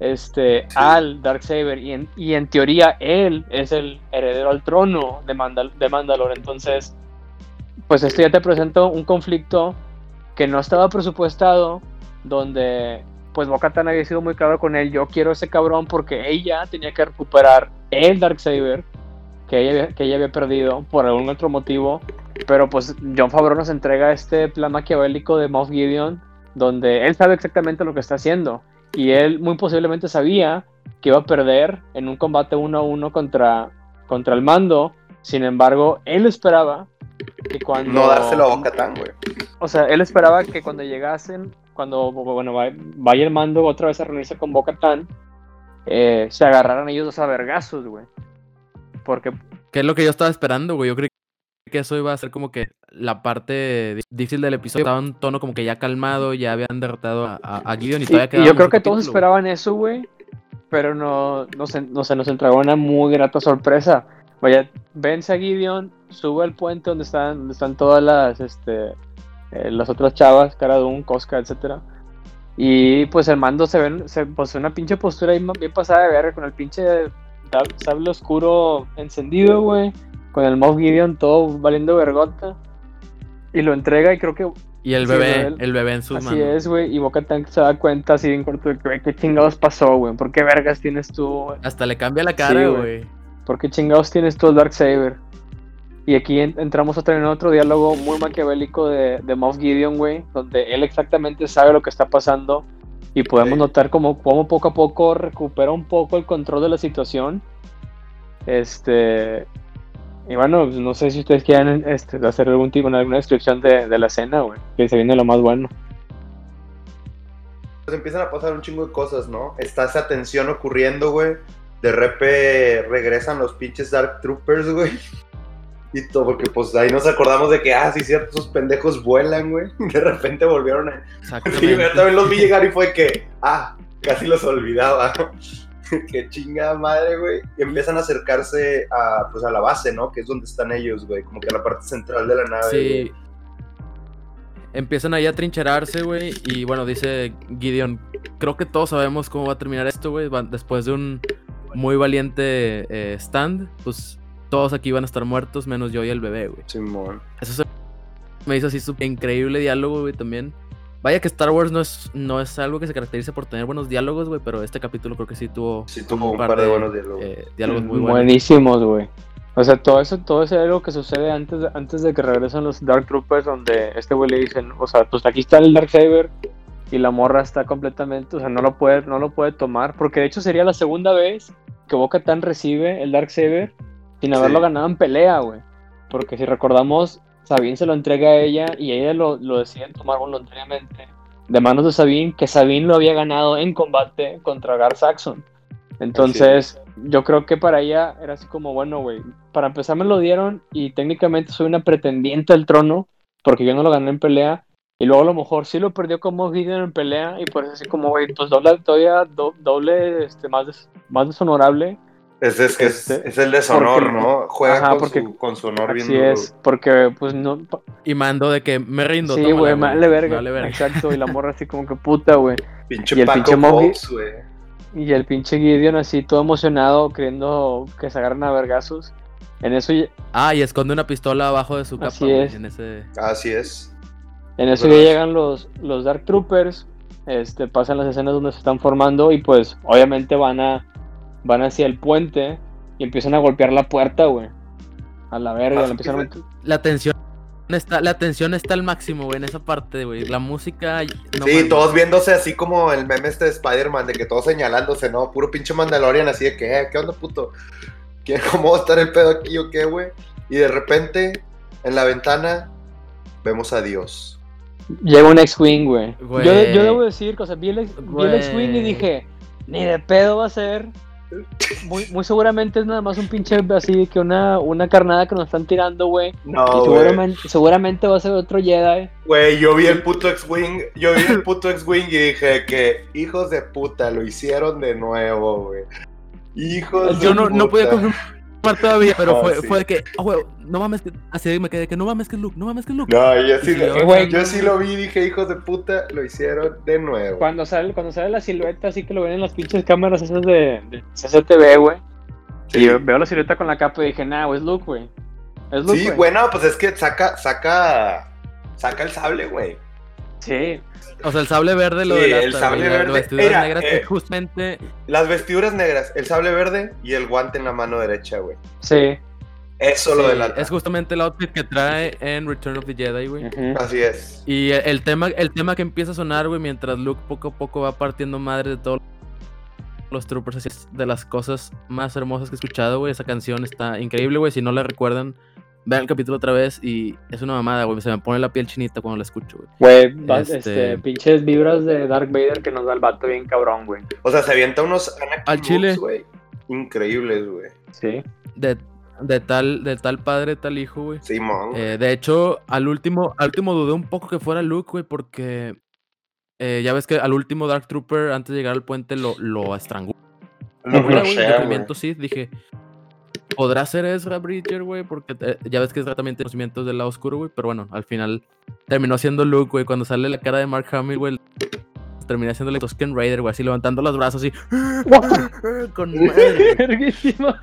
S3: este, al Darksaber y en, y en teoría él es el heredero al trono de, Mandal de Mandalore. Entonces, pues esto ya te presenta un conflicto que no estaba presupuestado donde pues Bocatan había sido muy claro con él, yo quiero ese cabrón porque ella tenía que recuperar el Darksaber que ella, que ella había perdido por algún otro motivo, pero pues John Favreau nos entrega este plan maquiavélico de Moff Gideon, donde él sabe exactamente lo que está haciendo, y él muy posiblemente sabía que iba a perder en un combate uno a uno contra, contra el mando, sin embargo, él esperaba que cuando...
S1: No dárselo a Bocatan, güey.
S3: O sea, él esperaba que cuando llegasen cuando bueno, vaya el mando otra vez a reunirse con Boca eh, se agarraran ellos dos a vergazos, güey. Porque.
S2: ¿Qué es lo que yo estaba esperando, güey? Yo creí que eso iba a ser como que la parte difícil del episodio. Estaba un tono como que ya calmado, ya habían derrotado a, Gideon y todavía
S3: Yo creo que todos esperaban eso, güey. Pero no, no, se, no se nos entregó una muy grata sorpresa. Vaya, vence a Gideon, sube al puente donde están, donde están todas las, este, eh, las otras chavas, Cara un Cosca, etcétera. Y pues el mando se ve se, pues, una pinche postura ahí bien pasada de verga con el pinche sable oscuro encendido, güey. Con el Moff Gideon todo valiendo vergota. Y lo entrega y creo que.
S2: Y el bebé, el, bebé en sus
S3: así
S2: manos.
S3: Así es, güey. Y Boca Tank se da cuenta así bien corto de que, ¿qué chingados pasó, güey? ¿Por qué vergas tienes tú?
S2: Hasta le cambia la cara, güey.
S3: ¿Por qué chingados tienes tú el Dark Saber? Y aquí entramos otra en otro diálogo muy maquiavélico de, de Moff Gideon, güey, donde él exactamente sabe lo que está pasando y podemos notar como, como poco a poco recupera un poco el control de la situación. Este. Y bueno, pues, no sé si ustedes quieren este, hacer algún tipo, alguna descripción de, de la escena, güey, que se viene lo más bueno.
S1: Pues empiezan a pasar un chingo de cosas, ¿no? Está esa tensión ocurriendo, güey. De repente regresan los pinches Dark Troopers, güey porque pues ahí nos acordamos de que, ah, sí, cierto, esos pendejos vuelan, güey. De repente volvieron a. Sí, yo también los vi llegar y fue que, ah, casi los olvidaba. Qué chingada madre, güey. Y empiezan a acercarse a, pues, a la base, ¿no? Que es donde están ellos, güey. Como que a la parte central de la nave. Sí.
S2: Empiezan ahí a trincherarse, güey. Y bueno, dice Gideon, creo que todos sabemos cómo va a terminar esto, güey. Después de un muy valiente eh, stand, pues todos aquí van a estar muertos, menos yo y el bebé, güey.
S1: Simón.
S2: Eso me hizo así súper increíble diálogo, güey, también. Vaya que Star Wars no es, no es algo que se caracterice por tener buenos diálogos, güey, pero este capítulo creo que sí tuvo,
S1: sí, tuvo un par, de, buenos diálogos.
S2: Eh, diálogos muy buenos.
S3: Buenísimos, güey. O sea, todo eso, todo ese algo que sucede antes de, antes de que regresen los Dark Troopers, donde este güey le dicen, o sea, pues aquí está el Dark Saber y la morra está completamente, o sea, no lo puede, no lo puede tomar, porque de hecho sería la segunda vez que Boca Tan recibe el Dark Saber sin haberlo ganado en pelea, güey. Porque si recordamos, Sabine se lo entrega a ella y ella lo, lo deciden tomar voluntariamente de manos de Sabine, que Sabine lo había ganado en combate contra Gar Saxon. Entonces, yo creo que para ella era así como, bueno, güey, para empezar me lo dieron y técnicamente soy una pretendiente al trono porque yo no lo gané en pelea. Y luego a lo mejor sí lo perdió como Gideon en pelea y por eso así como, güey, pues doble, todavía doble, este, más, más deshonorable
S1: es, es, es, este, es el deshonor, ¿no? Juega con, su, con, su, honor bien
S3: Sí es, porque pues no...
S2: Y mando de que me rindo.
S3: Sí, güey, vale verga. verga. Exacto, y la morra así como que puta, güey.
S1: Pinche y el pinche Fox, güey.
S3: Y el pinche Gideon así todo emocionado, creyendo que se agarran a vergazos. En eso...
S2: Ah, y esconde una pistola abajo de su capa.
S3: Así es.
S2: En ese...
S1: Así es.
S3: En eso ya llegan los, los Dark Troopers, este, pasan las escenas donde se están formando y pues obviamente van a van hacia el puente y empiezan a golpear la puerta, güey. A la verga, la empiezan
S2: La tensión está, la tensión está al máximo, güey, en esa parte, güey. La música.
S1: sí, todos viéndose así como el meme este de Spider-Man, de que todos señalándose, ¿no? Puro pinche Mandalorian, así de que, eh, ¿qué onda, puto? ¿Cómo va a estar el pedo aquí o qué, güey? Y de repente, en la ventana, vemos a Dios.
S3: Llega un X-Wing, güey. Yo, yo, debo decir, o sea, vi el X-Wing y dije, ni de pedo va a ser muy, muy seguramente es nada más un pinche así que una, una carnada que nos están tirando, güey.
S1: No,
S3: seguramente, seguramente va a ser otro Jedi.
S1: Güey, yo vi el puto X-Wing, yo vi el puto X-Wing y dije que hijos de puta, lo hicieron de nuevo, güey. Hijos
S2: yo
S1: de
S2: no,
S1: puta.
S2: no podía confirmar todavía, pero fue, fue de que, oh, no mames, que, así me quedé que no mames que es Luke, no mames que es Luke.
S1: No, yo sí, lo, yo sí lo vi dije, hijos de puta, lo hicieron de nuevo.
S3: Cuando sale, cuando sale la silueta, así que lo ven en las pinches cámaras esas de, de CCTV, güey. Y veo la silueta con la capa y dije, nah, es Luke, güey.
S1: Es Luke, sí, bueno, pues es que saca, saca, saca el sable, güey.
S3: Sí.
S2: O sea, el sable verde lo
S1: Sí,
S2: delata,
S1: el sable verde
S2: Las vestiduras
S1: era,
S2: negras
S1: eh,
S2: es justamente...
S1: Las vestiduras negras, el sable verde y el guante en la mano derecha, güey.
S3: Sí.
S1: Eso lo
S2: sí,
S1: delata.
S2: es justamente el outfit que trae en Return of the Jedi, güey.
S1: Así es.
S2: Y el- el tema, el tema que empieza a sonar, güey, mientras Luke poco a poco va partiendo madre de todos los troopers, así es de las cosas más hermosas que he escuchado, güey. Esa canción está increíble, güey. Si no la recuerdan, vean el capítulo otra vez y es una mamada, güey. Se me pone la piel chinita cuando la escucho, güey.
S3: Güey,
S2: Este-
S3: este... pinches vibras de Dark Vader que nos da el vato bien cabrón, güey.
S1: O sea, se avienta unos
S2: Al chile.
S1: güey. Increíbles, güey.
S3: Sí.
S2: De, de tal, de tal padre, tal hijo, güey.
S1: Simón. güey.
S2: Eh, de hecho, al último, al último dudé un poco que fuera Luke, güey, porque eh, ya ves que al último Dark Trooper, antes de llegar al puente, lo, lo estranguló.
S1: Lo
S2: movimiento Sith, dije, ¿podrá ser Ezra Bridger, güey? Porque eh, ya ves que Ezra también tiene conocimientos del lado oscuro, güey, pero bueno, al final terminó siendo Luke, güey, cuando sale la cara de Mark Hamill, güey, terminé haciéndole Tusken Raider, güey, así levantando los brazos, así, con madre.
S3: Verguísima.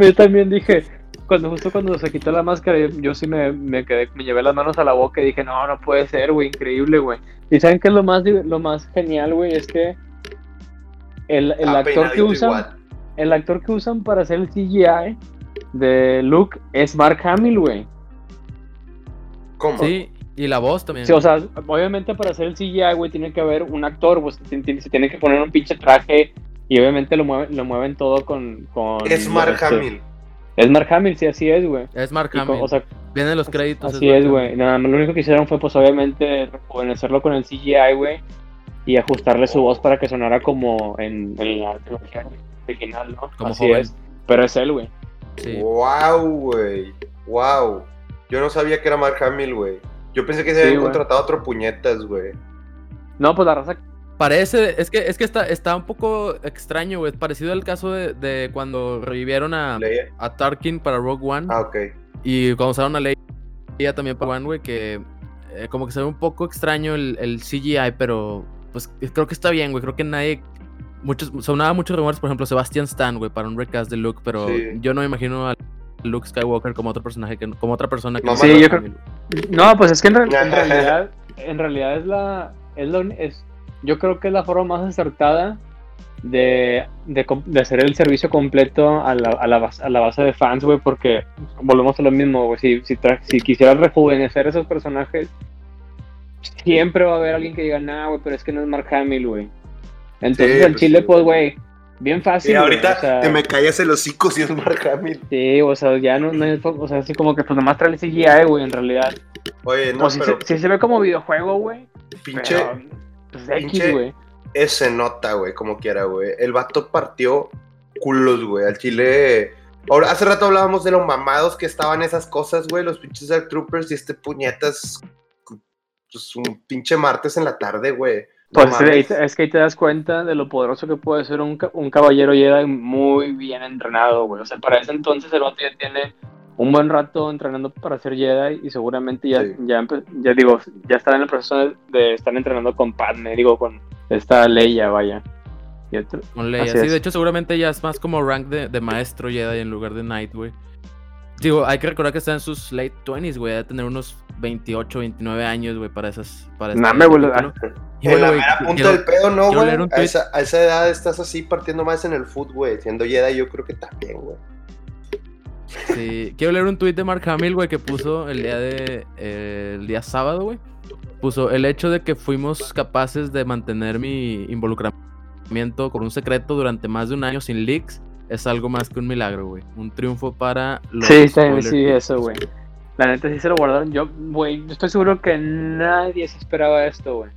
S3: Yo también dije, cuando justo cuando se quitó la máscara, yo, sí me, me quedé, me llevé las manos a la boca y dije, no, no puede ser, güey, increíble, güey. Y saben qué es lo más, lo más genial, güey, es que el, el
S1: Ah,
S3: actor que usan,
S1: igual.
S3: el actor que usan para hacer el CGI de Luke es Mark Hamill, güey.
S1: ¿Cómo?
S2: Sí, y la voz también.
S3: Sí, o sea, obviamente para hacer el CGI, güey, tiene que haber un actor, pues se tiene, que poner un pinche traje y obviamente lo mueven, lo mueven todo con... con
S1: Es Mark
S3: este,
S1: Hamill.
S3: Es Mark Hamill, sí, así es, güey.
S2: es Mark
S3: con-
S2: Hamill.
S3: O sea,
S2: Vienen los créditos.
S3: así
S2: Mark
S3: es, güey. Nada más lo único que hicieron fue, pues, obviamente, rejuvenecerlo con el CGI, güey, y ajustarle su voz para que sonara como en, en la trilogía original, ¿no?
S2: Como
S3: así
S2: joven.
S3: es. Pero es él, güey.
S2: Sí.
S1: Wow, güey. Wow. Yo no sabía que era Mark Hamill, güey. Yo pensé que se
S3: Sí,
S1: habían contratado a otro puñetas, güey.
S3: No, pues la raza
S2: Parece, es que, es que está, está un poco extraño, güey. Parecido al caso de, de cuando revivieron a, a Tarkin para Rogue One.
S1: Ah, ok.
S2: Y cuando usaron a Leia también para One, güey, que eh, como que se ve un poco extraño el, el CGI, pero pues creo que está bien, güey. Creo que nadie. Muchos, sonaba muchos rumores, por ejemplo, Sebastian Stan, güey, para un recast de Luke, pero
S1: Sí.
S2: yo no me imagino a Luke Skywalker como otro personaje, que, como otra persona que
S1: No,
S2: no
S3: Sí, yo creo-. No, pues es que en, real- en realidad, en realidad es la, es la, es, yo creo que es la forma más acertada de, de, de hacer el servicio completo a la, a la, base, a la base de fans, güey, porque volvemos a lo mismo, güey, si, si, si quisieras rejuvenecer esos personajes, siempre va a haber alguien que diga, nah, güey, pero es que no es Mark Hamill, güey. Entonces
S1: Sí,
S3: el
S1: pues
S3: chile,
S1: sí,
S3: pues,
S1: güey.
S3: bien fácil.
S1: Y ahorita
S3: o sea,
S1: te me callas el hocico si es Mark Hamill.
S3: Sí, o sea, ya no, no es, o sea, así como que pues nomás trae el CGI, güey, en realidad.
S1: Oye, no,
S3: o si,
S1: pero
S3: se, si se ve como videojuego, güey.
S1: pinche
S3: pero, Pues X,
S1: pinche-
S3: güey.
S1: ese nota, güey, como quiera, güey. El vato partió culos, güey. Al chile. Ahora, hace rato hablábamos de los mamados que estaban esas cosas, güey, los pinches Dark Troopers y este puñetas. Pues un pinche martes en la tarde, güey. No
S3: Pues es que ahí te das cuenta de lo poderoso que puede ser un, un caballero Jedi muy bien entrenado, güey. O sea, para ese entonces el vato ya tiene un buen rato entrenando para ser Jedi y seguramente ya,
S1: Sí.
S3: ya, ya digo, ya está en el proceso de, de estar entrenando con Padme, digo, con esta Leia, vaya. Y otro-
S2: Con Leia.
S3: Así
S2: Sí,
S3: es.
S2: de hecho, seguramente ya es más como rank de, de maestro Jedi en lugar de Knight, güey. Digo, hay que recordar que está en sus late 20s, güey. Debe tener unos 28, 29 años, güey, para esas. Para
S3: Nah, me
S2: capítulo. Y
S1: en la mera punta del pedo, no, güey.
S2: leer un
S1: A esa, a esa edad estás así partiendo más en el foot, güey. Siendo Jedi, yo creo que también, güey.
S2: Sí, quiero leer un tweet de Mark Hamill, güey, que puso el día de eh, el día sábado, güey. Puso el hecho de que fuimos capaces de mantener mi involucramiento con un secreto durante más de un año sin leaks es algo más que un milagro, güey. Un triunfo para los
S3: Sí, también sí, eso, güey. La neta sí se lo guardaron. Yo, güey, yo estoy seguro que nadie se esperaba esto, güey.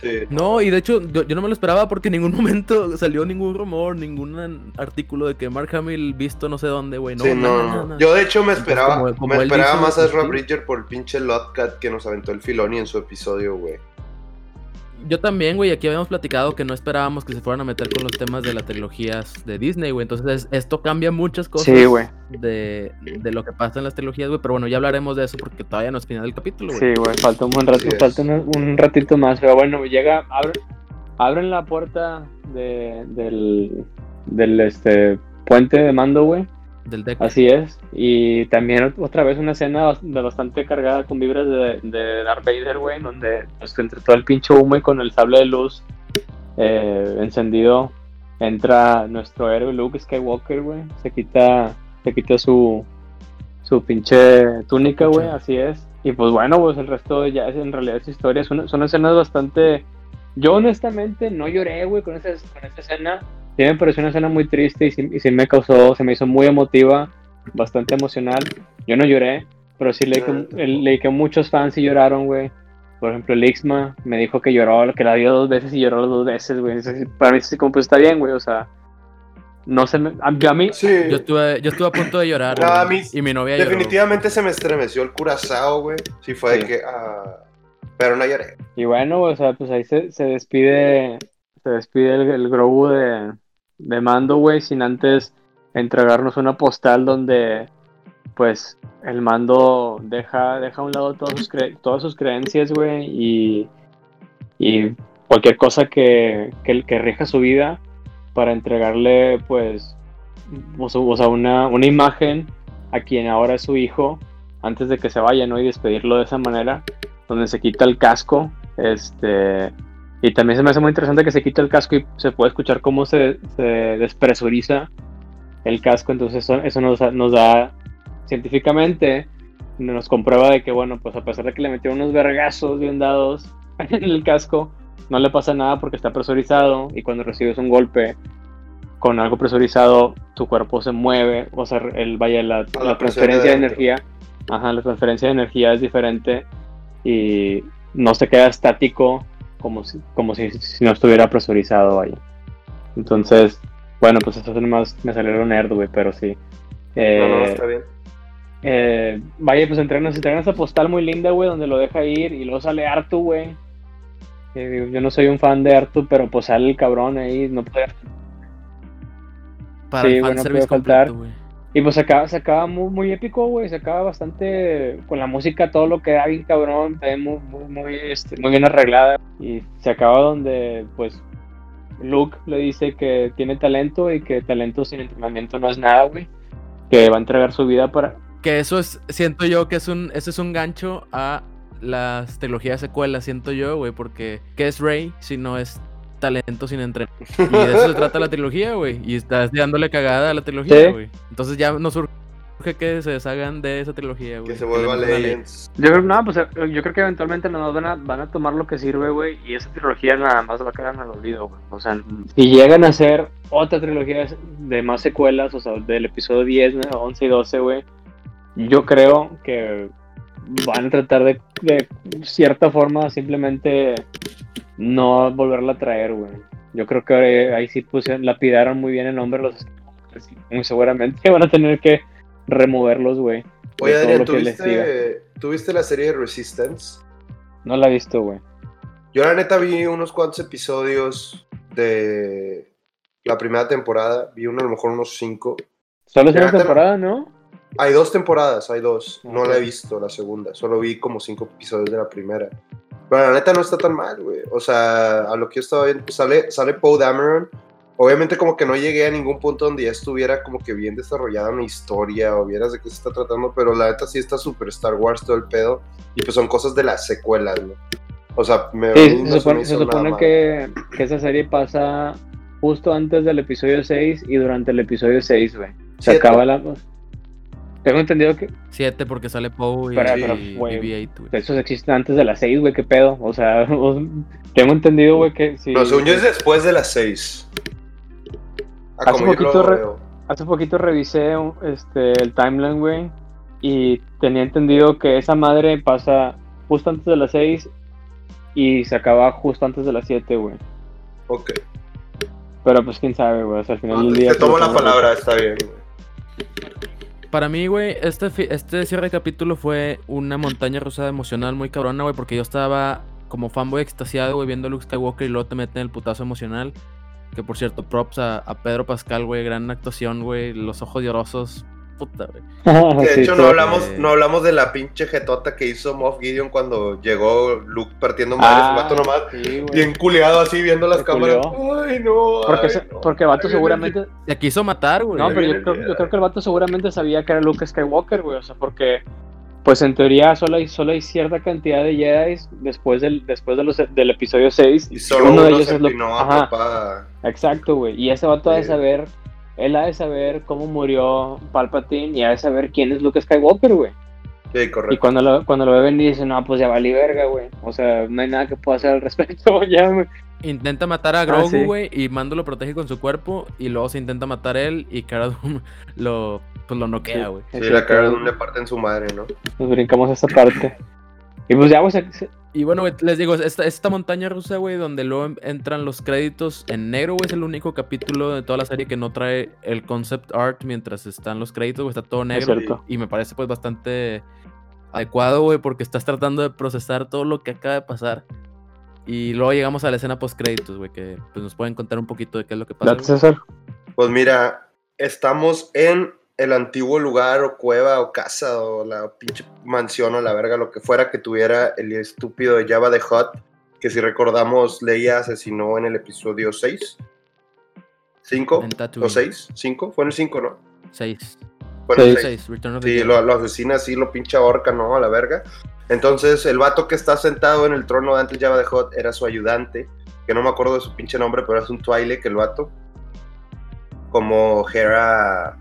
S1: Sí.
S2: No, y de hecho yo, yo no me lo esperaba porque en ningún momento salió ningún rumor, ningún artículo de que Mark Hamill visto no sé dónde, güey. No,
S1: sí, no, no. Yo de hecho me
S2: Entonces,
S1: esperaba,
S2: como- como
S1: me esperaba
S2: dice,
S1: más a Ezra
S2: sí.
S1: Bridger por el pinche Lotcat que nos aventó el Filoni en su episodio, güey.
S2: Yo también, güey, aquí habíamos platicado que no esperábamos que se fueran a meter con los temas de las trilogías de Disney, güey. Entonces, esto cambia muchas cosas
S3: Sí, güey.
S2: de, de lo que pasa en las trilogías, güey. Pero bueno, ya hablaremos de eso porque todavía no es final del capítulo, güey.
S3: Sí, güey, falta un buen rato, falta un, un ratito más, pero bueno, llega, abre, abren la puerta de, del, del este puente de mando, güey,
S2: Del deck.
S3: Así es. Y también otra vez una escena bastante cargada con vibras de, de Darth Vader, güey, donde pues, entre todo el pinche humo y con el sable de luz eh, encendido entra nuestro héroe Luke Skywalker, güey. Se quita, se quita su, su pinche túnica, güey, así es. Y pues bueno, pues el resto ya es en realidad es historia. Son, son escenas bastante. Yo honestamente no lloré, güey, con, esa, con esta escena. Sí me pareció una escena muy triste y sí, me causó, se me hizo muy emotiva, bastante emocional. Yo no lloré, pero sí leí que, leí que muchos fans sí lloraron, güey. Por ejemplo, el Ixma me dijo que lloró, que la vio dos veces y lloró las dos veces, güey. Para mí sí, como pues está bien, güey, o sea, no se me. A, mí.
S2: Sí. Yo, estuve, yo estuve a punto de llorar.
S1: a mí, y mi novia Definitivamente se me estremeció el curazao, güey. Sí, fue de que. Ah, pero no lloré.
S3: Y bueno, o sea, pues ahí se, se despide. Se despide el, el Grogu de, de mando, güey, sin antes entregarnos una postal donde. Pues el mando deja, deja a un lado todas sus, todas sus creencias, güey, y, y cualquier cosa que, que, que rija su vida para entregarle pues o sea, una, una, imagen a quien ahora es su hijo antes de que se vaya, ¿no? Y despedirlo de esa manera, donde se quita el casco, este... Y también se me hace muy interesante que se quita el casco y se puede escuchar cómo se, se despresuriza el casco, entonces eso, eso nos, nos da científicamente, nos comprueba de que, bueno, pues a pesar de que le metieron unos vergazos bien dados en el casco, no le pasa nada porque está presurizado y cuando recibes un golpe con algo presurizado, tu cuerpo se mueve, o sea, el, vaya, la, transferencia de, energía, ajá, la transferencia de energía es diferente y no se queda estático como si, como si, no estuviera presurizado, vaya. Entonces, bueno, pues eso más me salió nerd, güey, pero sí.
S1: Eh, no, no, está bien.
S3: Eh, vaya, pues entrenan, entrenan esa postal muy linda, güey, donde lo deja ir y luego sale Artu, güey, yo no soy un fan de Artu, pero pues sale el cabrón ahí, no puede.
S2: Para sí, bueno, puede faltar.
S3: Y pues se acaba, se acaba muy, muy épico, güey. Se acaba bastante con la música, todo lo que da bien cabrón, muy, muy, muy, este, muy bien arreglada. Y se acaba donde, pues, Luke le dice que tiene talento y que talento sin entrenamiento no es nada, güey. Que va a entregar su vida para.
S2: Que eso es, siento yo que es un, eso es un gancho a las trilogías secuelas, siento yo, güey, porque ¿qué es Rey si no es talento sin entrenamiento? Y de eso se trata la trilogía, güey, y estás dándole cagada a la trilogía, güey. Entonces ya no surge que se deshagan de esa trilogía, güey.
S1: Que se vuelva Legends.
S3: Yo creo, no, pues yo creo que eventualmente nos van a, van a tomar lo que sirve, güey, y esa trilogía nada más va a quedar en el olvido, güey. O sea, si llegan a hacer otra trilogía de más secuelas, o sea, del episodio 10, 11 y 12, güey, yo creo que van a tratar de, de cierta forma simplemente no volverla a traer, güey. Yo creo que ahí sí pusieron, lapidaron muy bien el nombre los muy seguramente van a tener que removerlos, güey.
S1: Oye, Adrián, ¿tuviste, ¿tuviste la serie de Resistance?
S3: No la he visto, güey.
S1: Yo la neta vi unos cuantos episodios de la primera temporada, vi uno a lo mejor unos cinco.
S3: Solo es una temporada, ¿no?
S1: Hay dos temporadas, hay dos. No la he visto la segunda. Solo vi como cinco episodios de la primera. Pero la neta no está tan mal, güey. O sea, a lo que yo estaba viendo, pues, sale, sale Poe Dameron. Obviamente como que no llegué a ningún punto donde ya estuviera como que bien desarrollada una historia o vieras de qué se está tratando, pero la neta sí está super Star Wars todo el pedo. Y pues son cosas de las secuelas, ¿no? O sea, me...
S3: Sí, se supone, se supone que, que esa serie pasa justo antes del episodio 6 y durante el episodio 6, güey. Se acaba la... Tengo entendido que.
S2: Siete porque sale Poe y,
S3: pero, y, Eso existe antes de las seis, güey, qué pedo. O sea, tengo entendido, güey, que.
S1: Según yo es después de las seis.
S3: hace, poquito hace poquito revisé este, el timeline, güey. Y tenía entendido que esa madre pasa justo antes de las seis y se acaba justo antes de las siete, güey.
S1: Ok.
S3: Pero pues quién sabe, güey. O sea, al final del día.
S1: Te tomo la palabra, está bien, güey.
S2: Para mí, güey, este, este cierre de capítulo fue una montaña rusa emocional muy cabrona, güey, porque yo estaba como fanboy extasiado, güey, viendo a Luke Skywalker y luego te meten el putazo emocional. Que por cierto, props a, Pedro Pascal, güey, gran actuación, güey, los ojos llorosos, puta, güey.
S1: De hecho, no, hablamos, no hablamos de la pinche jetota que hizo Moff Gideon cuando llegó Luke partiendo madre, ah, vato nomás, bien culeado así, viendo las cámaras. Ay, no.
S3: Porque, porque el vato seguramente.
S2: Se quiso matar, güey.
S3: No, pero yo creo, yo creo, que el vato seguramente sabía que era Luke Skywalker, güey. O sea, porque. Pues en teoría solo hay, solo hay cierta cantidad de Jedi después del, después de los, del episodio 6.
S1: Y solo uno, de ellos es lo Ajá,
S3: Exacto, güey. Y ese vato ha de saber él ha de saber cómo murió Palpatine y ha de saber quién es Luke Skywalker, güey.
S1: Sí, correcto.
S3: Y cuando lo, cuando lo ve venir dice, no, pues ya vale verga, güey. O sea, no hay nada que pueda hacer al respecto, ya, güey.
S2: Intenta matar a ah, Grogu, güey, y Mando lo protege con su cuerpo, y luego se intenta matar él, y Cara Dune lo, pues lo noquea, güey.
S1: Sí, la Cara Dune le parte en su madre, ¿no?
S3: Nos brincamos esta parte. Y pues ya, güey,
S2: y bueno, les digo, esta, esta montaña rusa, güey, donde luego entran los créditos en negro, güey, es el único capítulo de toda la serie que no trae el concept art mientras están los créditos, güey, está todo negro. Y me parece pues bastante adecuado, güey, porque estás tratando de procesar todo lo que acaba de pasar. Y luego llegamos a la escena post créditos, güey, que pues nos pueden contar un poquito de qué es lo que pasa.
S3: César.
S1: Pues mira, estamos en el antiguo lugar o cueva o casa o la pinche mansión o la verga, lo que fuera que tuviera el estúpido de Java de Hot, que si recordamos Leia asesinó en el episodio 6. ¿5? ¿O 6? ¿5? Fue en el 5, ¿no?
S2: 6.
S1: Fue en el 6. Sí, lo, lo, asesina así, lo pincha horca, ¿no? A la verga. Entonces, el vato que está sentado en el trono de antes Java de Hot era su ayudante, que no me acuerdo de su pinche nombre, pero es un que el vato. Como Hera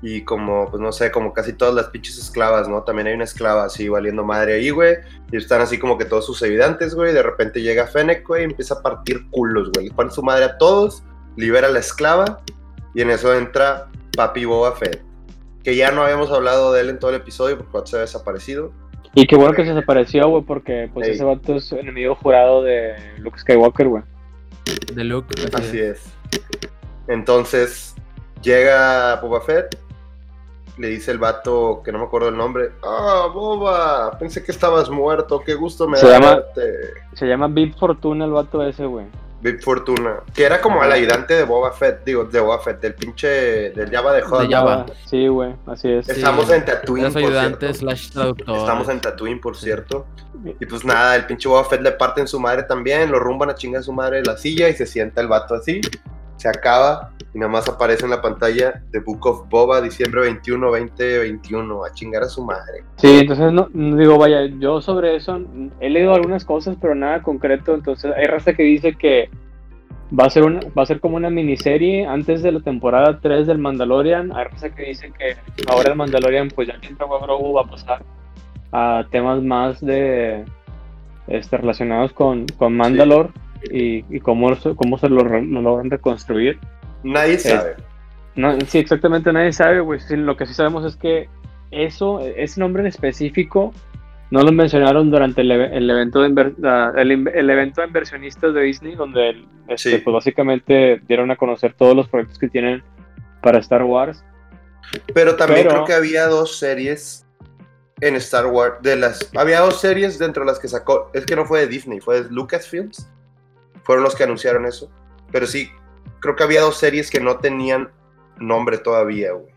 S1: y como, pues no sé, como casi todas las pinches esclavas, ¿no? También hay una esclava así valiendo madre ahí, güey. Y están así como que todos sus evidentes, güey. De repente llega Fennec, güey, y empieza a partir culos, güey. Le pone su madre a todos, libera a la esclava. Y en eso entra Papi Boba Fett. Que ya no habíamos hablado de él en todo el episodio porque se había desaparecido.
S3: Y qué bueno que se desapareció, güey, porque pues ese vato es enemigo jurado de Luke Skywalker, güey.
S2: De Luke.
S1: Así, es. Entonces, llega Boba Fett le dice el vato, que no me acuerdo el nombre, ah, boba, pensé que estabas muerto, qué gusto me
S3: se llama, Se llama Big Fortuna el vato ese, güey.
S1: Big Fortuna, que era como el ayudante de Boba Fett, digo, de Boba Fett, del pinche, del Java de Hot.
S2: De Java.
S3: Sí, güey, así es.
S1: Estamos en Tatooine,
S2: por ayudante slash traductor.
S1: Estamos en Tatooine, por cierto. Y pues nada, el pinche Boba Fett le parte en su madre también, lo rumban a chingar su madre de la silla y se sienta el vato así se acaba y nada más aparece en la pantalla The Book of Boba, diciembre 21, 2021, a chingar a su madre.
S3: Sí, entonces no, digo, vaya, yo sobre eso he leído algunas cosas, pero nada concreto, entonces hay raza que dice que va a ser una, va a ser como una miniserie antes de la temporada 3 del Mandalorian, hay raza que dice que ahora el Mandalorian, pues ya que entra Grogu va a pasar a temas más de este, relacionados con, con Mandalore y, cómo, cómo se lo, logran reconstruir.
S1: Nadie sabe.
S3: No, sí, exactamente nadie sabe, güey. lo que sí sabemos es que eso, ese nombre en específico, no lo mencionaron durante el, el evento de el, evento de inversionistas de Disney, donde este, pues básicamente dieron a conocer todos los proyectos que tienen para Star Wars.
S1: Pero también creo que había dos series en Star Wars. De las, había dos series dentro de las que sacó. Es que no fue de Disney, fue de Lucasfilms fueron los que anunciaron eso. Pero sí, creo que había dos series que no tenían nombre todavía, güey.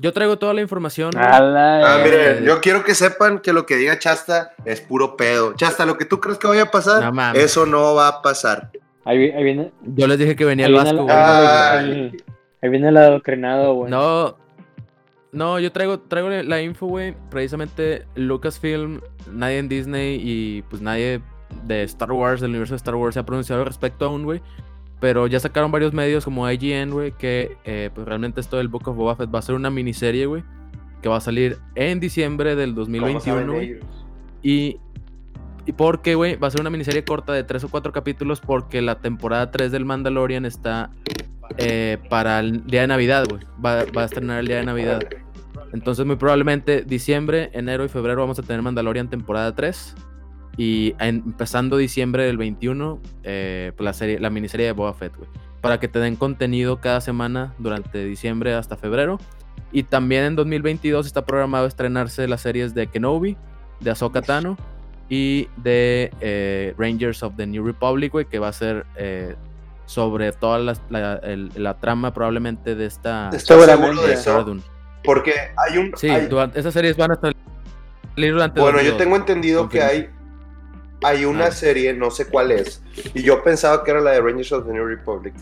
S2: Yo traigo toda la información.
S1: Ah, miren, yo quiero que sepan que lo que diga Chasta es puro pedo. Chasta, lo que tú crees que vaya a pasar, eso no va a pasar.
S3: Ahí, viene.
S2: Yo les dije que venía el Vasco,
S3: güey. Ahí, viene el adoctrinado, güey.
S2: No. No, yo traigo, traigo la info, güey. Precisamente Lucasfilm, nadie en Disney y pues nadie de Star Wars, del universo de Star Wars, se ha pronunciado respecto aún, güey. Pero ya sacaron varios medios como IGN, güey, que eh, pues realmente esto del Book of Boba Fett va a ser una miniserie, güey, que va a salir en diciembre del 2021, Y, y porque, güey, va a ser una miniserie corta de tres o cuatro capítulos porque la temporada 3 del Mandalorian está eh, para el día de Navidad, güey. Va, va a estrenar el día de Navidad. Entonces, muy probablemente diciembre, enero y febrero vamos a tener Mandalorian temporada 3. Y empezando diciembre del 21, eh, pues la, serie, la miniserie de Boba Fett, güey. Para que te den contenido cada semana durante diciembre hasta febrero. Y también en 2022 está programado estrenarse las series de Kenobi, de Ahsoka Tano y de eh, Rangers of the New Republic, güey, que va a ser eh, sobre toda la, la, el- la trama probablemente de esta...
S1: ¿Estás
S3: Seguramente.
S1: seguro de eso?
S2: Dune.
S1: Porque hay un...
S2: Sí,
S1: hay-
S2: esas series van a salir durante
S1: Bueno, yo
S2: 2002.
S1: tengo entendido que hay, hay una serie, no sé cuál es, y yo pensaba que era la de Rangers of the New Republic,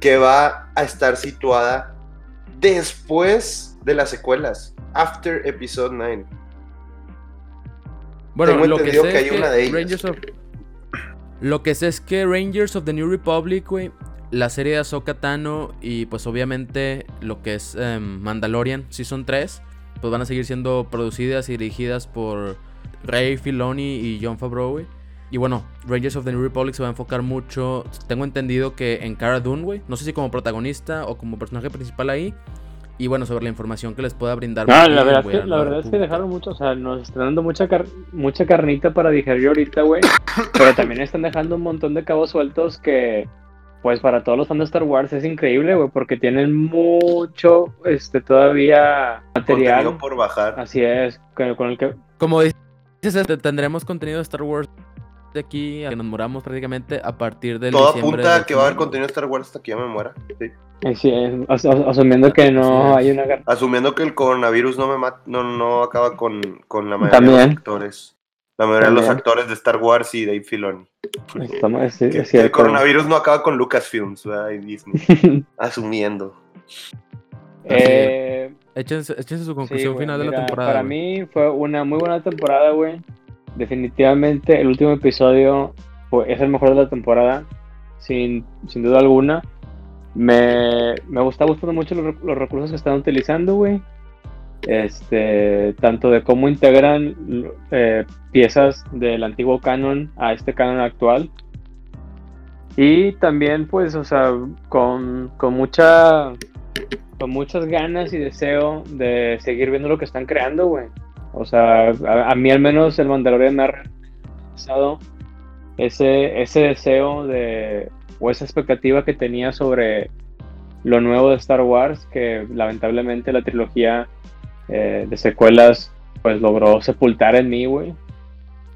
S1: que va a estar situada después de las secuelas, after episode 9.
S2: Bueno,
S1: Tengo
S2: lo que
S1: entendido
S2: sé
S1: que
S2: es
S1: hay
S2: que
S1: una de ellas.
S2: Rangers of... Lo que sé es que Rangers of the New Republic, güey, la serie de Ahsoka Tano y pues obviamente lo que es em, Mandalorian Season 3, pues van a seguir siendo producidas y dirigidas por Ray Filoni y John Favreau, güey. Y bueno, Rangers of the New Republic se va a enfocar mucho, tengo entendido que en Cara Dune, güey. No sé si como protagonista o como personaje principal ahí. Y bueno, sobre la información que les pueda brindar.
S3: No, la verdad,
S2: güey,
S3: es que, la verdad es que dejaron mucho, o sea, nos están dando mucha, car- mucha carnita para digerir ahorita, güey. Pero también están dejando un montón de cabos sueltos que, pues para todos los fans de Star Wars es increíble, güey, porque tienen mucho, este, todavía material.
S1: Contenido por bajar.
S3: Así es, con, con el que...
S2: Como dices, tendremos contenido de Star Wars de aquí a que nos moramos prácticamente a partir del
S1: Todo apunta a que va a haber
S2: 2000.
S1: contenido de Star Wars hasta que yo me muera. sí.
S3: As- as- asumiendo que no hay una...
S1: Asumiendo que el coronavirus no me mat- no, no acaba con, con la mayoría de los actores. La mayoría de los actores de Star Wars y Dave Filoni.
S3: Estamos, es,
S1: Que-
S3: es
S1: que el coronavirus no acaba con Lucasfilms, ¿verdad? Y Disney. Asumiendo.
S3: Eh,
S2: Échense, échense su conclusión final de la temporada.
S3: Para mí fue una muy buena temporada, güey. Definitivamente el último episodio fue- es el mejor de la temporada, sin, sin duda alguna. Me, me está gustando mucho los recursos que están utilizando, güey. Este, tanto de cómo integran eh, piezas del antiguo canon a este canon actual. Y también, pues, o sea, con, con mucha con muchas ganas y deseo de seguir viendo lo que están creando, güey. O sea, a, a mí al menos el Mandalorian me ha regresado ese, ese deseo de, o esa expectativa que tenía sobre lo nuevo de Star Wars, que lamentablemente la trilogía eh, de secuelas pues logró sepultar en mí, güey.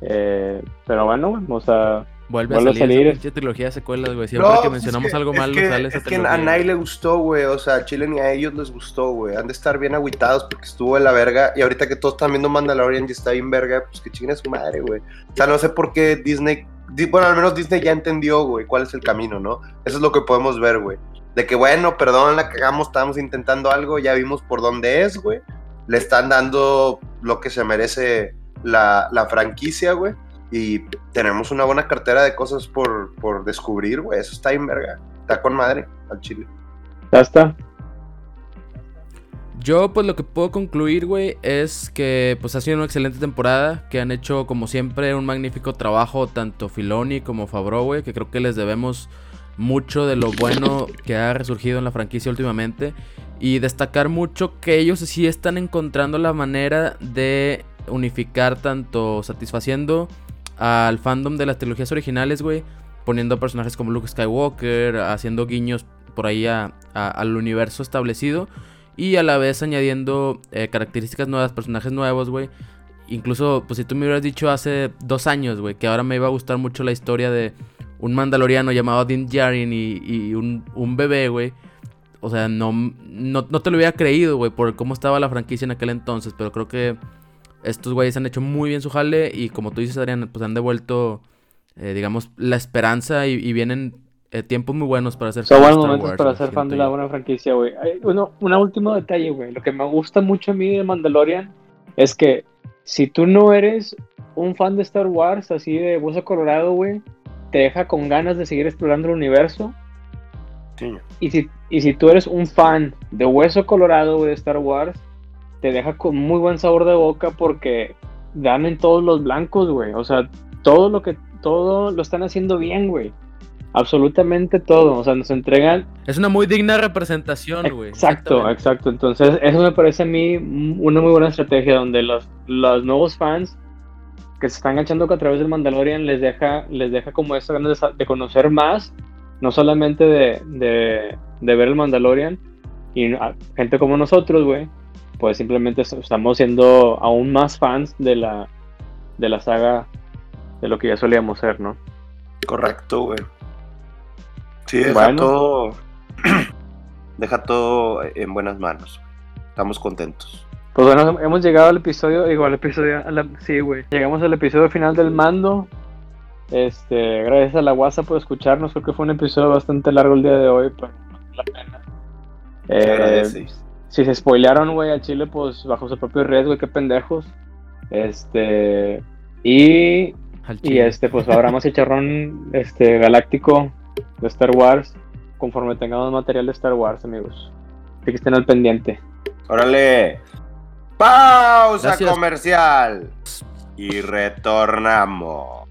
S3: Eh, pero bueno, o sea,
S2: Vuelve,
S3: vuelve
S2: a
S3: a
S2: salir, esa pinche trilogía de secuelas, güey. Siempre
S1: No,
S2: que
S1: pues
S2: mencionamos
S1: es que-
S2: algo
S1: es
S2: malo
S1: que,
S2: sale esa
S1: Es que a nadie le gustó, güey. O sea, a Chile ni a ellos les gustó, güey. Han de estar bien agüitados porque estuvo de la verga. Y ahorita que todos están viendo Mandalorian y está bien verga, pues que chinguen a su madre, güey. O sea, no sé por qué Disney. di- Bueno, al menos Disney ya entendió, güey, cuál es el camino, ¿no? Eso es lo que podemos ver, güey. De que, bueno, perdón, la cagamos, estábamos intentando algo, ya vimos por dónde es, güey. Le están dando lo que se merece la, la franquicia, güey. Y tenemos una buena cartera de cosas por, por descubrir, güey. Eso está bien verga. Está con madre al chile.
S3: ya está.
S2: Yo, pues lo que puedo concluir, güey, es que pues ha sido una excelente temporada, que han hecho como siempre un magnífico trabajo tanto Filoni como Favreau, güey, que creo que les debemos mucho de lo bueno que ha resurgido en la franquicia últimamente y destacar mucho que ellos sí están encontrando la manera de unificar tanto satisfaciendo al fandom de las trilogías originales, güey, poniendo personajes como Luke Skywalker, haciendo guiños por ahí al universo establecido y a la vez añadiendo eh, características nuevas, personajes nuevos, güey. Incluso, pues si tú me hubieras dicho hace dos años, güey, que ahora me iba a gustar mucho la historia de un mandaloriano llamado Din Djarin y, y un, un bebé, güey. O sea, no, no, no te lo hubiera creído, güey, por cómo estaba la franquicia en aquel entonces. Pero creo que estos güeyes han hecho muy bien su jale y como tú dices, Adrián, pues han devuelto, eh, digamos, la esperanza y, y vienen eh, tiempos muy buenos para hacer
S3: Son
S2: fan de Star
S3: momentos
S2: Wars,
S3: para ser fan de la buena franquicia, güey. Uno, un último detalle, güey. Lo que me gusta mucho a mí de Mandalorian es que si tú no eres un fan de Star Wars, así de hueso colorado, güey, te deja con ganas de seguir explorando el universo. Y si, y si tú eres un fan de hueso colorado, güey, de Star Wars, te deja con muy buen sabor de boca porque dan en todos los blancos, güey. O sea, todo lo que, todo lo están haciendo bien, güey. Absolutamente todo. O sea, nos entregan
S2: Es una muy digna representación, güey.
S3: Exacto, exacto. Entonces, eso me parece a mí una muy buena estrategia donde los, los nuevos fans que se están enganchando a través del Mandalorian les deja, les deja como esa ganas de, conocer más, no solamente de, de, de ver el Mandalorian, y a- gente como nosotros, güey, pues simplemente est- estamos siendo aún más fans de la, de la saga de lo que ya solíamos ser, ¿no?
S1: Correcto, güey. Sí, deja todo. deja todo en buenas manos. Estamos contentos.
S3: Pues bueno, hemos llegado al episodio, igual episodio, sí, güey. Llegamos al episodio final del mando. Este, gracias a la WhatsApp por escucharnos. Creo que fue un episodio bastante largo el día de hoy, pero la pena. Eh, si se spoilearon, güey, a Chile, pues bajo su propio riesgo, qué pendejos. Este, y, y este, pues habrá más chicharrón este, galáctico de Star Wars conforme tengamos material de Star Wars, amigos. Así que estén al pendiente.
S1: Órale. Pausa comercial. Y retornamos.